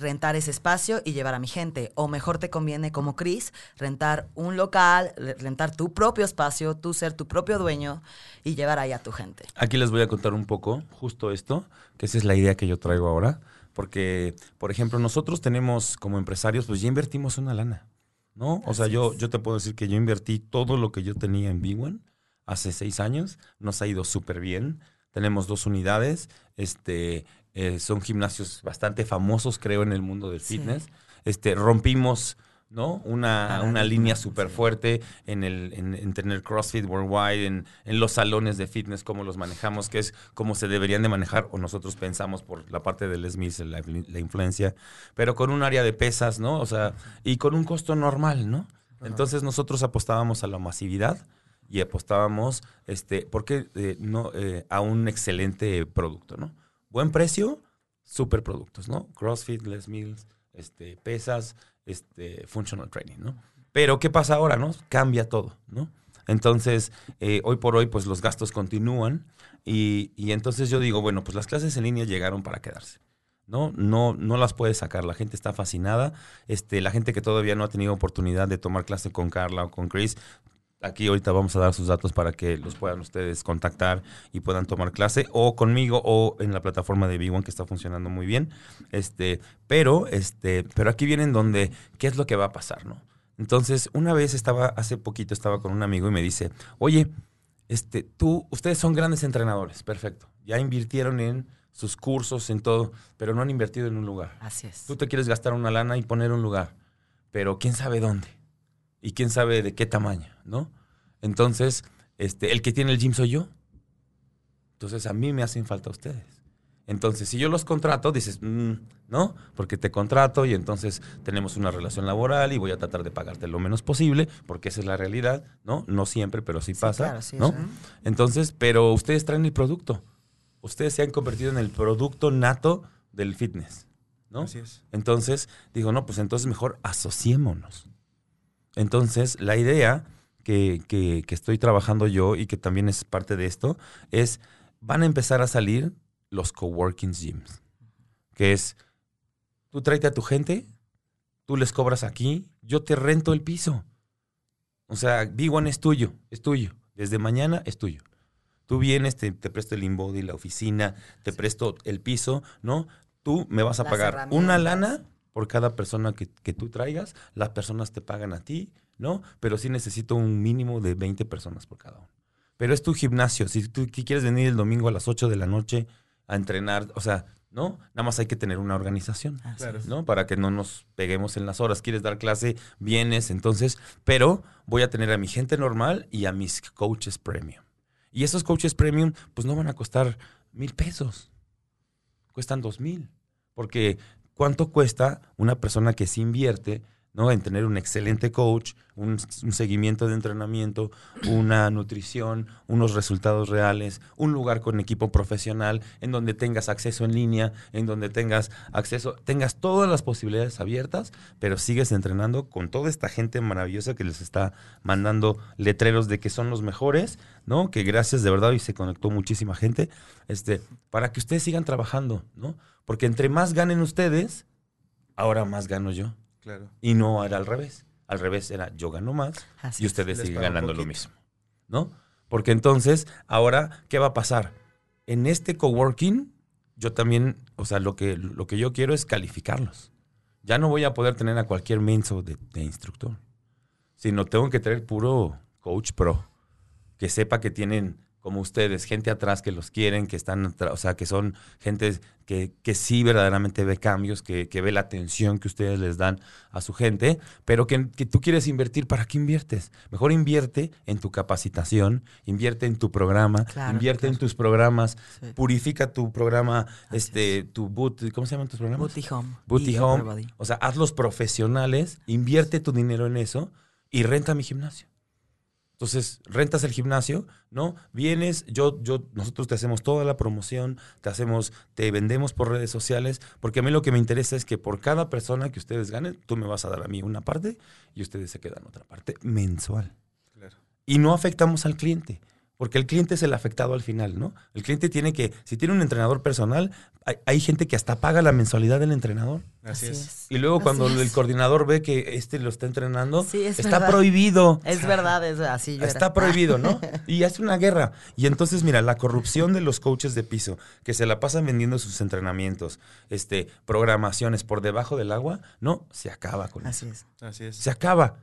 rentar ese espacio y llevar a mi gente. O mejor te conviene, como Chris, rentar un local, re- rentar tu propio espacio, tú ser tu propio dueño y llevar ahí a tu gente. Aquí les voy a contar un poco justo esto, que esa es la idea que yo traigo ahora. Porque, por ejemplo, nosotros tenemos como empresarios, pues ya invertimos una lana, ¿no? O sea, yo, yo te puedo decir que yo invertí todo lo que yo tenía en B1 hace seis años. Nos ha ido súper bien. Tenemos dos unidades. Este, eh, son gimnasios bastante famosos, creo, en el mundo del Sí. fitness. Este, rompimos, ¿no? Una, Paradigma, una línea súper sí. fuerte en, el, en, en tener CrossFit Worldwide, en, en los salones de fitness, cómo los manejamos, que es como se deberían de manejar, o nosotros pensamos por la parte del Smith, la, la influencia, pero con un área de pesas, ¿no? O sea, y con un costo normal, ¿no? Entonces nosotros apostábamos a la masividad y apostábamos, este, porque eh, no, eh, a un excelente producto, ¿no? Buen precio, super productos, ¿no? CrossFit, Les Mills, este, pesas, este, functional training, ¿no? Pero, ¿qué pasa ahora, no? Cambia todo, ¿no? Entonces, eh, hoy por hoy, pues los gastos continúan y, y entonces yo digo, bueno, pues las clases en línea llegaron para quedarse. ¿no? No, no las puedes sacar. La gente está fascinada. Este, la gente que todavía no ha tenido oportunidad de tomar clase con Carla o con Chris, aquí ahorita vamos a dar sus datos para que los puedan ustedes contactar y puedan tomar clase o conmigo o en la plataforma de B1 que está funcionando muy bien. Este, pero, este, pero aquí vienen donde, ¿qué es lo que va a pasar, no? Entonces, una vez estaba, hace poquito estaba con un amigo y me dice, oye, este, tú, ustedes son grandes entrenadores, perfecto. Ya invirtieron en sus cursos, en todo, pero no han invertido en un lugar. Así es. Tú te quieres gastar una lana y poner un lugar, pero quién sabe dónde y quién sabe de qué tamaño, ¿no? Entonces, este, el que tiene el gym soy yo. Entonces, a mí me hacen falta ustedes. Entonces, si yo los contrato, dices, "Mm, ¿no? Porque te contrato y entonces tenemos una relación laboral y voy a tratar de pagarte lo menos posible, porque esa es la realidad, ¿no? No siempre, pero sí, Sí, pasa, claro, sí, ¿no? sí. Entonces, pero ustedes traen el producto. Ustedes se han convertido en el producto nato del fitness, ¿no? Así es. Entonces, digo, no, pues entonces mejor asociémonos. Entonces, la idea que, que- que estoy trabajando yo y que también es parte de esto es, van a empezar a salir los coworking gyms, que es, tú tráete a tu gente, tú les cobras aquí, yo te rento el piso. O sea, B1 es tuyo, es tuyo. Desde mañana es tuyo. Tú vienes, te, te presto el InBody, la oficina, te presto el piso, ¿no? Tú me vas a Las pagar una lana por cada persona que, que tú traigas. Las personas te pagan a ti, ¿no? Pero sí necesito un mínimo de 20 personas por cada uno. Pero es tu gimnasio. Si tú qui- quieres venir el domingo a las 8 de la noche a entrenar, o sea, ¿no? Nada más hay que tener una organización. Claro. ¿no? Para que no nos peguemos en las horas. Quieres dar clase, vienes, entonces, pero voy a tener a mi gente normal y a mis coaches premium. Y esos coaches premium, pues no van a costar mil pesos. Cuestan dos mil. Porque ¿cuánto cuesta una persona que se invierte ¿no? en tener un excelente coach, un, un seguimiento de entrenamiento, una nutrición, unos resultados reales, un lugar con equipo profesional, en donde tengas acceso en línea, en donde tengas acceso, tengas todas las posibilidades abiertas, pero sigues entrenando con toda esta gente maravillosa que les está mandando letreros de que son los mejores, ¿no? Que gracias de verdad y se conectó muchísima gente, este, para que ustedes sigan trabajando, ¿no? Porque entre más ganen ustedes, ahora más gano yo. Claro. Y no era al revés. Al revés era yo gano más Así y es. ustedes siguen ganando lo mismo. ¿No? Porque entonces, ahora, ¿qué va a pasar? En este coworking, yo también, o sea, lo que, lo que yo quiero es calificarlos. Ya no voy a poder tener a cualquier menso de, de instructor, sino tengo que tener puro coach pro, que sepa que tienen, como ustedes, gente atrás que los quieren, que están, atra- o sea, que son gente que, que sí verdaderamente ve cambios, que, que ve la atención que ustedes les dan a su gente, pero que, que tú quieres invertir, ¿para qué inviertes? Mejor invierte en tu capacitación, invierte en tu programa, Claro, invierte en tus programas, Sí. purifica tu programa, este, tu boot, ¿cómo se llaman tus programas? Booty Home. Booty Home. O sea, hazlos profesionales, invierte tu dinero en eso y renta mi gimnasio. Entonces, rentas el gimnasio, ¿no? Vienes, yo, yo, nosotros te hacemos toda la promoción, te hacemos, te vendemos por redes sociales, porque a mí lo que me interesa es que por cada persona que ustedes ganen, tú me vas a dar a mí una parte y ustedes se quedan otra parte mensual. Claro. Y no afectamos al cliente, porque el cliente es el afectado al final, ¿no? El cliente tiene que, si tiene un entrenador personal, hay, hay gente que hasta paga la mensualidad del entrenador. Así, es. Y luego Así cuando es. el coordinador ve que este lo está entrenando, Sí, es está verdad. prohibido. Es verdad, es así. yo era. Está prohibido, ¿no? Y es una guerra. Y entonces, mira, la corrupción de los coaches de piso, que se la pasan vendiendo sus entrenamientos, este, programaciones por debajo del agua, no, se acaba con Así eso. es. Así es. Se acaba.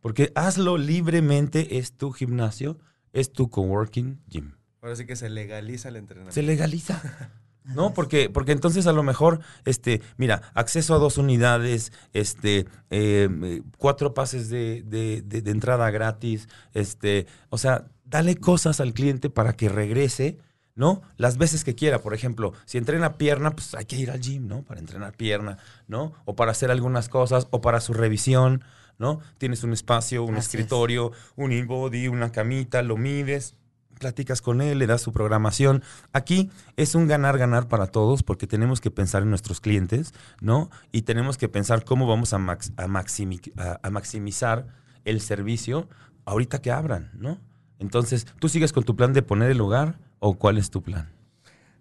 Porque hazlo libremente, es tu gimnasio, es tu coworking gym. Ahora sí que se legaliza el entrenamiento. Se legaliza. ¿No? Porque, porque entonces a lo mejor, este, mira, acceso a dos unidades, este, eh, cuatro pases de, de- de- de entrada gratis, este, o sea, dale cosas al cliente para que regrese, ¿no? Las veces que quiera. Por ejemplo, si entrena pierna, pues hay que ir al gym, ¿no? Para entrenar pierna, ¿no? O para hacer algunas cosas, o para su revisión, ¿no? Tienes un espacio, un Así es. escritorio, un in-body, una camita, lo mides, platicas con él, le das su programación. Aquí es un ganar-ganar para todos porque tenemos que pensar en nuestros clientes, ¿no? Y tenemos que pensar cómo vamos a, max- a maximi- a- a maximizar el servicio ahorita que abran, ¿no? Entonces, ¿tú sigues con tu plan de poner el lugar o cuál es tu plan?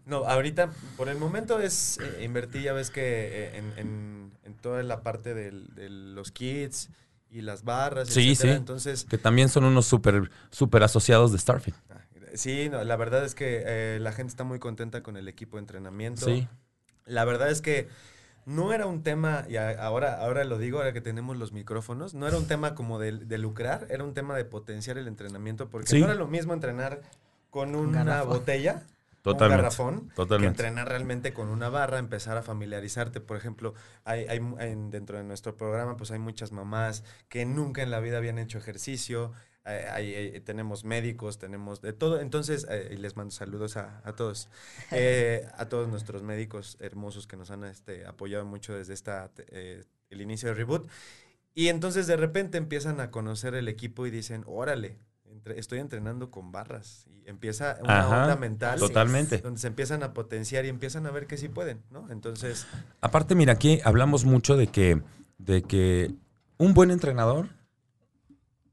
No, ahorita, por el momento es eh, invertir, ya ves que eh, en, en- en toda la parte del- de los kits y las barras, Sí, etcétera. sí. Entonces, Que también son unos súper super asociados de Starfit. ah, sí, no, la verdad es que eh, la gente está muy contenta con el equipo de entrenamiento. Sí. La verdad es que no era un tema, y a- ahora, ahora lo digo, ahora que tenemos los micrófonos, no era un tema como de, de lucrar, era un tema de potenciar el entrenamiento, porque Sí. no era lo mismo entrenar con una botella, Totalmente, un garrafón, que entrenar realmente con una barra, empezar a familiarizarte. Por ejemplo, hay, hay mu- en- dentro de nuestro programa, pues hay muchas mamás que nunca en la vida habían hecho ejercicio. eh, hay- hay- tenemos médicos, tenemos de todo. Entonces, eh, y les mando saludos a, a todos. Eh, a todos nuestros médicos hermosos que nos han este, apoyado mucho desde esta, eh, el inicio de Reboot. Y entonces de repente empiezan a conocer el equipo y dicen, órale, entre- estoy entrenando con barras. Y empieza una Ajá, onda mental. totalmente. Donde se empiezan a potenciar y empiezan a ver que sí pueden, ¿no? Entonces, Aparte, mira, aquí hablamos mucho de que, de que un buen entrenador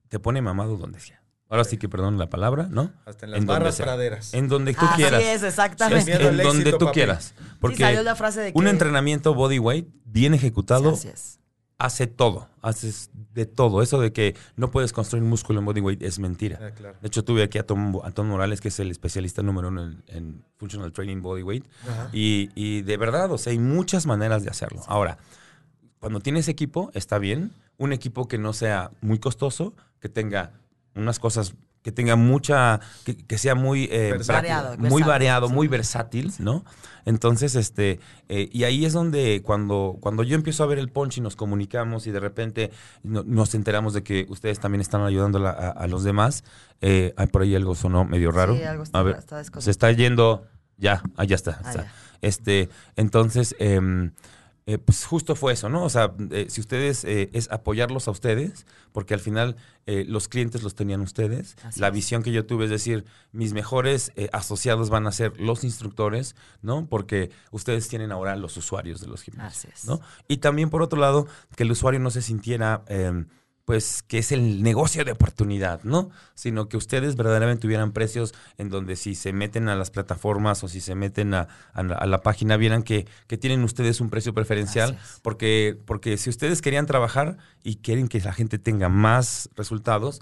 te pone mamado donde sea. Ahora sí que perdón la palabra, ¿no? hasta en las En barras praderas. En donde tú Así quieras. es, exactamente. es Miedo al en donde éxito, tú papi. quieras. Sí, Porque salió la frase de que... un entrenamiento bodyweight bien ejecutado Sí. Hace todo. Haces de todo. Eso de que no puedes construir músculo en bodyweight es mentira. Ah, claro. De hecho, tuve aquí a Tom, a Tom Morales, que es el especialista número uno en, en Functional Training Bodyweight. Y, y de verdad, o sea, hay muchas maneras de hacerlo. Ahora, cuando tienes equipo, está bien. Un equipo que no sea muy costoso, que tenga unas cosas, que tenga mucha, que, que sea muy eh, Versátil. Variado, muy versátil, variado, sí. muy versátil, ¿no? Entonces, este, eh, y ahí es donde cuando, cuando yo empiezo a ver el punch y nos comunicamos y de repente no- nos enteramos de que ustedes también están ayudando a, a los demás, eh, ay, por ahí algo sonó medio raro. Sí, algo está- a ver, está desconectado. se está yendo, ya, ya está. Ah, está. ya. Este, entonces, em, eh, pues justo fue eso, ¿no? O sea, eh, si ustedes, eh, es apoyarlos a ustedes, porque al final eh, los clientes los tenían ustedes. Así la es. visión que yo tuve es decir, mis mejores asociados van a ser los instructores, ¿no? Porque ustedes tienen ahora los usuarios de los gimnasios, Así es. ¿no? Y también, por otro lado, que el usuario no se sintiera... pues que es el negocio de oportunidad, ¿no? Sino que ustedes verdaderamente tuvieran precios en donde si se meten a las plataformas o si se meten a, a la, a la página, vieran que, que tienen ustedes un precio preferencial, porque, porque si ustedes querían trabajar y quieren que la gente tenga más resultados,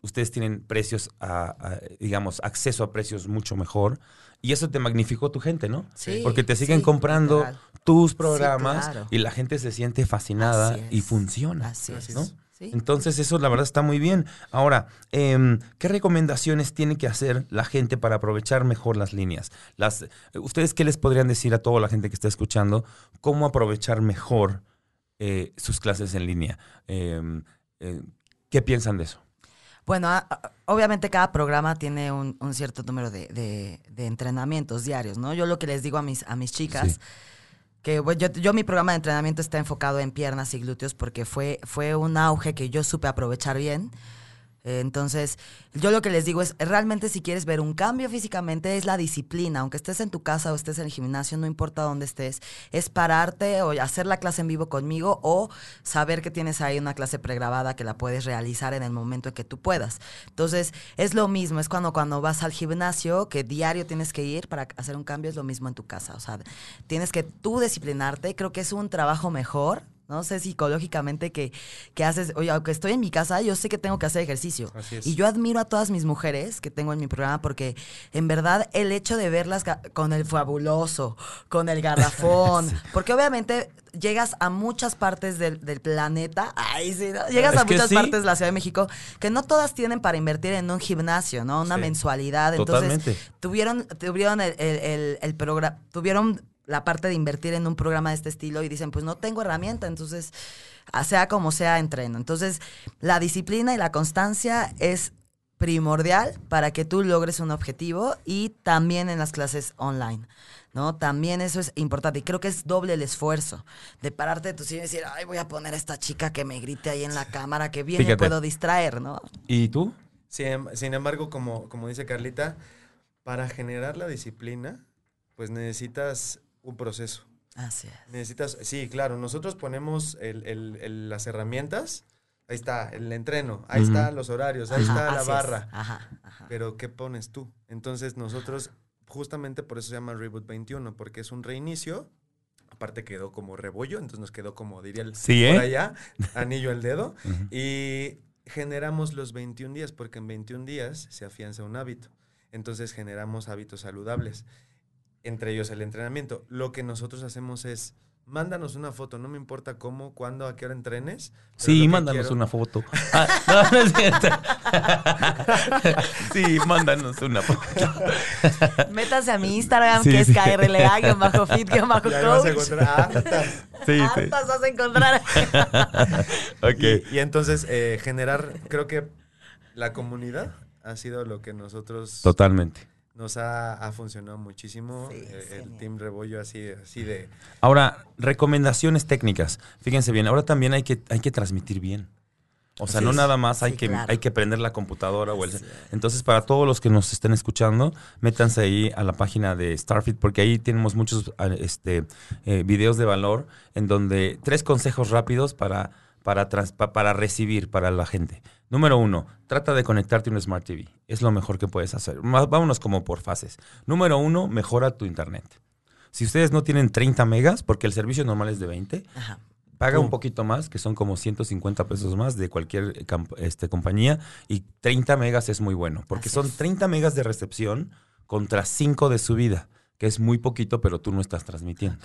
ustedes tienen precios, a, a, digamos, acceso a precios mucho mejor. Y eso te magnificó tu gente, ¿no? Sí, Porque te siguen sí, comprando tus programas claro. y la gente se siente fascinada y funciona. Así es. ¿no? Sí. Entonces eso la verdad está muy bien. Ahora, em, ¿qué recomendaciones tiene que hacer la gente para aprovechar mejor las líneas? Las, ¿Ustedes qué les podrían decir a toda la gente que está escuchando? ¿Cómo aprovechar mejor eh, sus clases en línea? Em, eh, ¿Qué piensan de eso? Bueno, obviamente cada programa tiene un, un cierto número de, de- de entrenamientos diarios, ¿no? Yo lo que les digo a mis, a mis chicas, Sí. Que bueno, yo, yo mi programa de entrenamiento está enfocado en piernas y glúteos porque fue, fue un auge que yo supe aprovechar bien. Eh, Entonces, yo lo que les digo es, realmente si quieres ver un cambio físicamente, es la disciplina. Aunque estés en tu casa o estés en el gimnasio, no importa dónde estés, es pararte o hacer la clase en vivo conmigo o saber que tienes ahí una clase pregrabada que la puedes realizar en el momento en que tú puedas. Entonces, es lo mismo, es cuando, cuando vas al gimnasio, que diario tienes que ir para hacer un cambio, es lo mismo en tu casa. O sea, tienes que tú disciplinarte, creo que es un trabajo mejor. No sé psicológicamente que, que haces, oye, aunque estoy en mi casa, yo sé que tengo que hacer ejercicio. Así es. Y yo admiro a todas mis mujeres que tengo en mi programa porque en verdad el hecho de verlas con el fabuloso, con el garrafón, porque obviamente llegas a muchas partes del, del planeta, ay, sí, ¿no? llegas Es a muchas sí. partes de la Ciudad de México que no todas tienen para invertir en un gimnasio, ¿no? Una mensualidad. Entonces, Totalmente. tuvieron, tuvieron el, el, el- el programa, tuvieron la parte de invertir en un programa de este estilo y dicen, pues no tengo herramienta, entonces, a- sea como sea, entreno. Entonces, la disciplina y la constancia es primordial para que tú logres un objetivo y también en las clases online. ¿No? También eso es importante y creo que es doble el esfuerzo de pararte de tu silla y decir, ay, voy a poner a esta chica que me grite ahí en la cámara, que bien me puedo distraer, ¿no? ¿Y tú? Sin, sin embargo, como, como dice Carlita, para generar la disciplina, pues necesitas un proceso. Así es. Necesitas, sí, claro, nosotros ponemos el- el- el- las herramientas, ahí está, el entreno, ahí Ujú. están los horarios, ahí Ajá, está la así es. barra, Ajá, ajá. pero ¿qué pones tú? Entonces nosotros, justamente por eso se llama Reboot 21, porque es un reinicio, aparte quedó como rebollo, entonces nos quedó como, diría el Sí, por ¿eh? allá, anillo al dedo, Ujú. y generamos los 21 días, porque en 21 días se afianza un hábito. Entonces generamos hábitos saludables, entre ellos el entrenamiento. Lo que nosotros hacemos es, mándanos una foto, no me importa cómo, cuándo, a qué hora entrenes. lo Sí, mándanos quiero- una foto. Ah, no, no es cierto. Sí, mándanos una foto. Métanse a mi Instagram, Sí, que es sí. KRLA-fit-coach. A encontrar hartas. Sí, sí. Hartas vas a encontrar. Ok. Y, y entonces eh, generar, creo que la comunidad ha sido lo que nosotros Totalmente. Nos ha, ha funcionado muchísimo. Sí, eh, el. Team Rebollo así, así de... Ahora, recomendaciones técnicas. Fíjense bien, ahora también hay que, hay que transmitir bien. O sea, no nada más hay, Sí, que, claro. hay que prender la computadora o el... Entonces, para todos los que nos estén escuchando, métanse ahí a la página de Starfit porque ahí tenemos muchos ah, este, eh, videos de valor en donde tres consejos rápidos para, para, trans- pa- para recibir para la gente. Número uno, trata de conectarte a un Smart TV. Es lo mejor que puedes hacer. Vámonos como por fases. Número uno, mejora tu internet. Si ustedes no tienen 30 megas, porque el servicio normal es de 20, Ajá. Paga un poquito más, que son como 150 pesos más de cualquier este, compañía, y 30 megas es muy bueno, porque Así son es. 30 megas de recepción contra 5 de subida, que es muy poquito, pero tú no estás transmitiendo.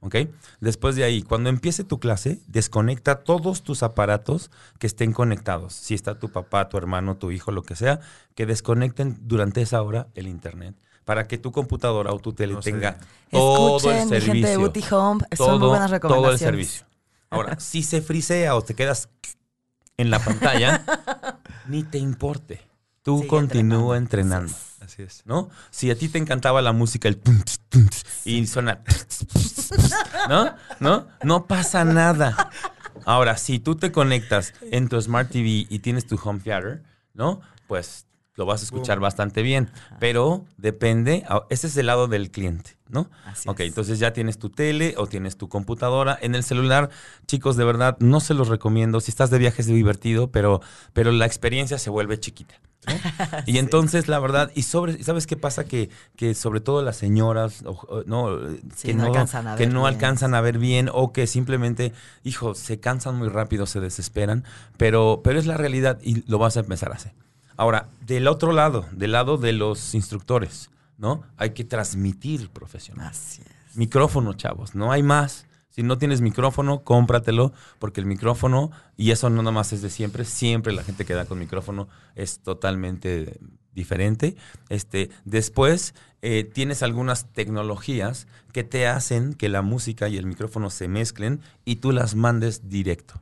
Ok. ¿Ok? Después de ahí, cuando empiece tu clase, desconecta todos tus aparatos que estén conectados. Si está tu papá, tu hermano, tu hijo, lo que sea, que desconecten durante esa hora el internet para que tu computadora o tu tele No tenga todo Escuchen, el mi servicio gente de Booty Home. Son muy todo, buenas todo recomendaciones. el servicio. Ahora, si se frisea o te quedas en la pantalla, ni te importe. Tú Sigue continúa entrenando. entrenando. Así es. ¿No? Si a ti te encantaba la música, el tum, tum, y suena, ¿no? ¿No? No pasa nada. Ahora, si tú te conectas en tu Smart TV y tienes tu home theater, ¿no? Pues lo vas a escuchar bastante bien. Pero depende, ah, ese es el lado del cliente, ¿no? Así ok, es. entonces ya tienes tu tele o tienes tu computadora. En el celular, chicos, de verdad, no se los recomiendo. Si estás de viaje es divertido, pero, pero la experiencia se vuelve chiquita. ¿no? Y entonces, la verdad, y sobre, ¿sabes qué pasa? Que, que sobre todo las señoras, o- o- no, Sí, que no alcanzan a que ver no bien. alcanzan a ver bien o que simplemente, hijo, se cansan muy rápido, se desesperan, pero, pero es la realidad y lo vas a empezar a hacer. Ahora, del otro lado, del lado de los instructores, ¿no? Hay que transmitir profesional. Así es. Micrófono, chavos, no hay más. Si no tienes micrófono, cómpratelo, porque el micrófono, y eso no nada más es de siempre, siempre la gente que da con micrófono es totalmente diferente. Este, después, eh, tienes algunas tecnologías que te hacen que la música y el micrófono se mezclen y tú las mandes directo.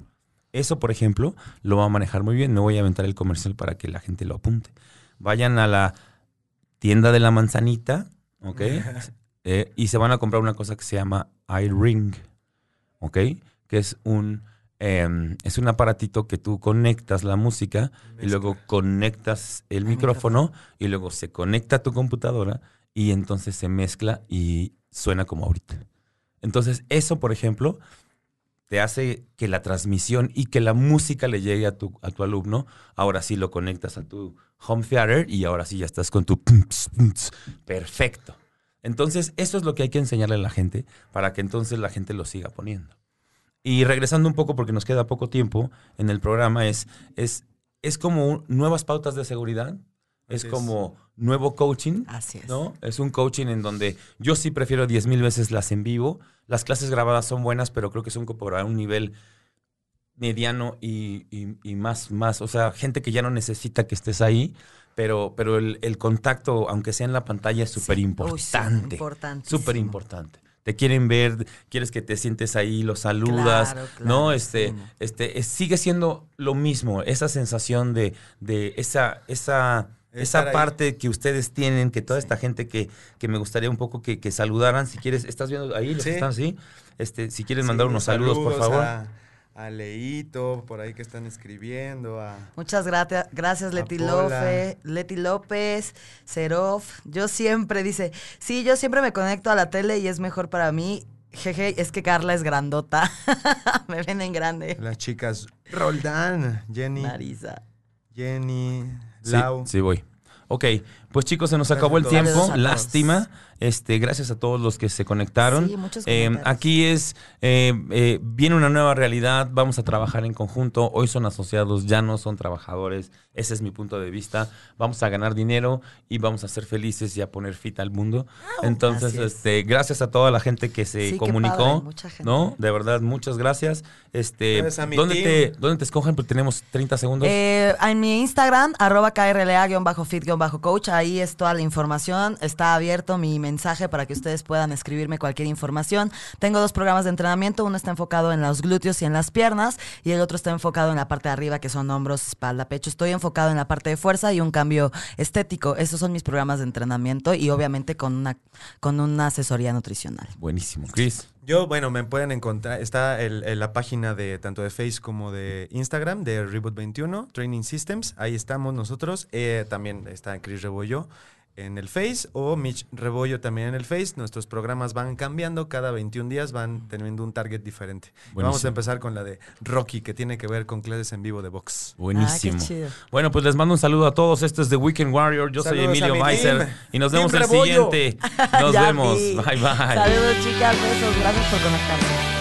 Eso, por ejemplo, lo va a manejar muy bien. No voy a aventar el comercial para que la gente lo apunte. Vayan a la tienda de la manzanita, ¿ok? Eh, y se van a comprar una cosa que se llama iRing, ¿ok? Que es un, em, es un aparatito que tú conectas la música y luego conectas el El micrófono y luego se conecta a tu computadora y entonces se mezcla y suena como ahorita. Entonces, eso, por ejemplo, te hace que la transmisión y que la música le llegue a tu, a tu alumno. Ahora sí lo conectas a tu home theater y ahora sí ya estás con tu... Perfecto. Entonces, eso es lo que hay que enseñarle a la gente para que entonces la gente lo siga poniendo. Y regresando un poco, porque nos queda poco tiempo en el programa, es, es, es como nuevas pautas de seguridad, es. como nuevo coaching, Así es. ¿no? Es un coaching en donde yo sí prefiero 10 mil veces las en vivo. Las clases grabadas son buenas, pero creo que son para un nivel mediano y, y- y más, más, o sea, gente que ya no necesita que estés ahí, pero, pero el, el contacto, aunque sea en la pantalla, es súper importante. Súper importante. Te quieren ver, quieres que te sientes ahí, los saludas, Claro, ¿no? claro, Este, sí. este, es- sigue siendo lo mismo, esa sensación de, de esa, esa, Estar esa ahí. parte que ustedes tienen, que toda Sí. esta gente que, que me gustaría un poco que, que saludaran, si quieres, ¿estás viendo ahí los Sí. que están así? Este, si quieres Sí, mandar unos saludos, por favor. A, a Leito, por ahí que están escribiendo, a... Muchas gracias, gracias Leti. Lofe, Leti López, Serof. Yo siempre, dice, sí, yo siempre me conecto a la tele y es mejor para mí. Jeje, es que Carla es grandota. me ven en grande. Las chicas Roldán, Jenny, Marisa. Jenny, Sí, Lau. sí voy. Ok, pues chicos, se nos Gracias acabó el tiempo. Lástima. Este, gracias a todos los que se conectaron. Sí, muchos Eh, aquí es, eh, eh, viene una nueva realidad, vamos a trabajar en conjunto. Hoy son asociados, ya no son trabajadores. Ese es mi punto de vista. Vamos a ganar dinero y vamos a ser felices y a poner fit al mundo. Entonces, así es. este, gracias a toda la gente que se Sí, qué comunicó. padre, mucha gente. ¿No? De verdad, muchas gracias. Este, Gracias a mi ¿dónde, team. te, ¿Dónde te escogen? Porque tenemos 30 segundos. Eh, en mi Instagram, arroba KRLA-fit-coach, ahí es toda la información. Está abierto mi mensaje para que ustedes puedan escribirme cualquier información. Tengo dos programas de entrenamiento. Uno está enfocado en los glúteos y en las piernas, y el otro está enfocado en la parte de arriba, que son hombros, espalda, pecho. Estoy enfocado en la parte de fuerza y un cambio estético. Esos son mis programas de entrenamiento y obviamente con una, con una asesoría nutricional. Buenísimo. Chris. Yo, bueno, me pueden encontrar, está el- el- la página de tanto de Face como de Instagram de Reboot21, Training Systems, ahí estamos nosotros, Eh, también está Chris Rebollo en el Face o Mitch Rebollo también en el Face, nuestros programas van cambiando, cada 21 días van teniendo un target diferente. Vamos a empezar con la de Rocky, que tiene que ver con clases en vivo de box. Buenísimo. Ah, qué chido. Bueno, pues les mando un saludo a todos. Esto es The Weekend Warrior. Yo soy Emilio team. Y nos vemos el siguiente. Nos vemos. vi. Bye, bye. Saludos, chicas. Besos. Gracias por conectarse.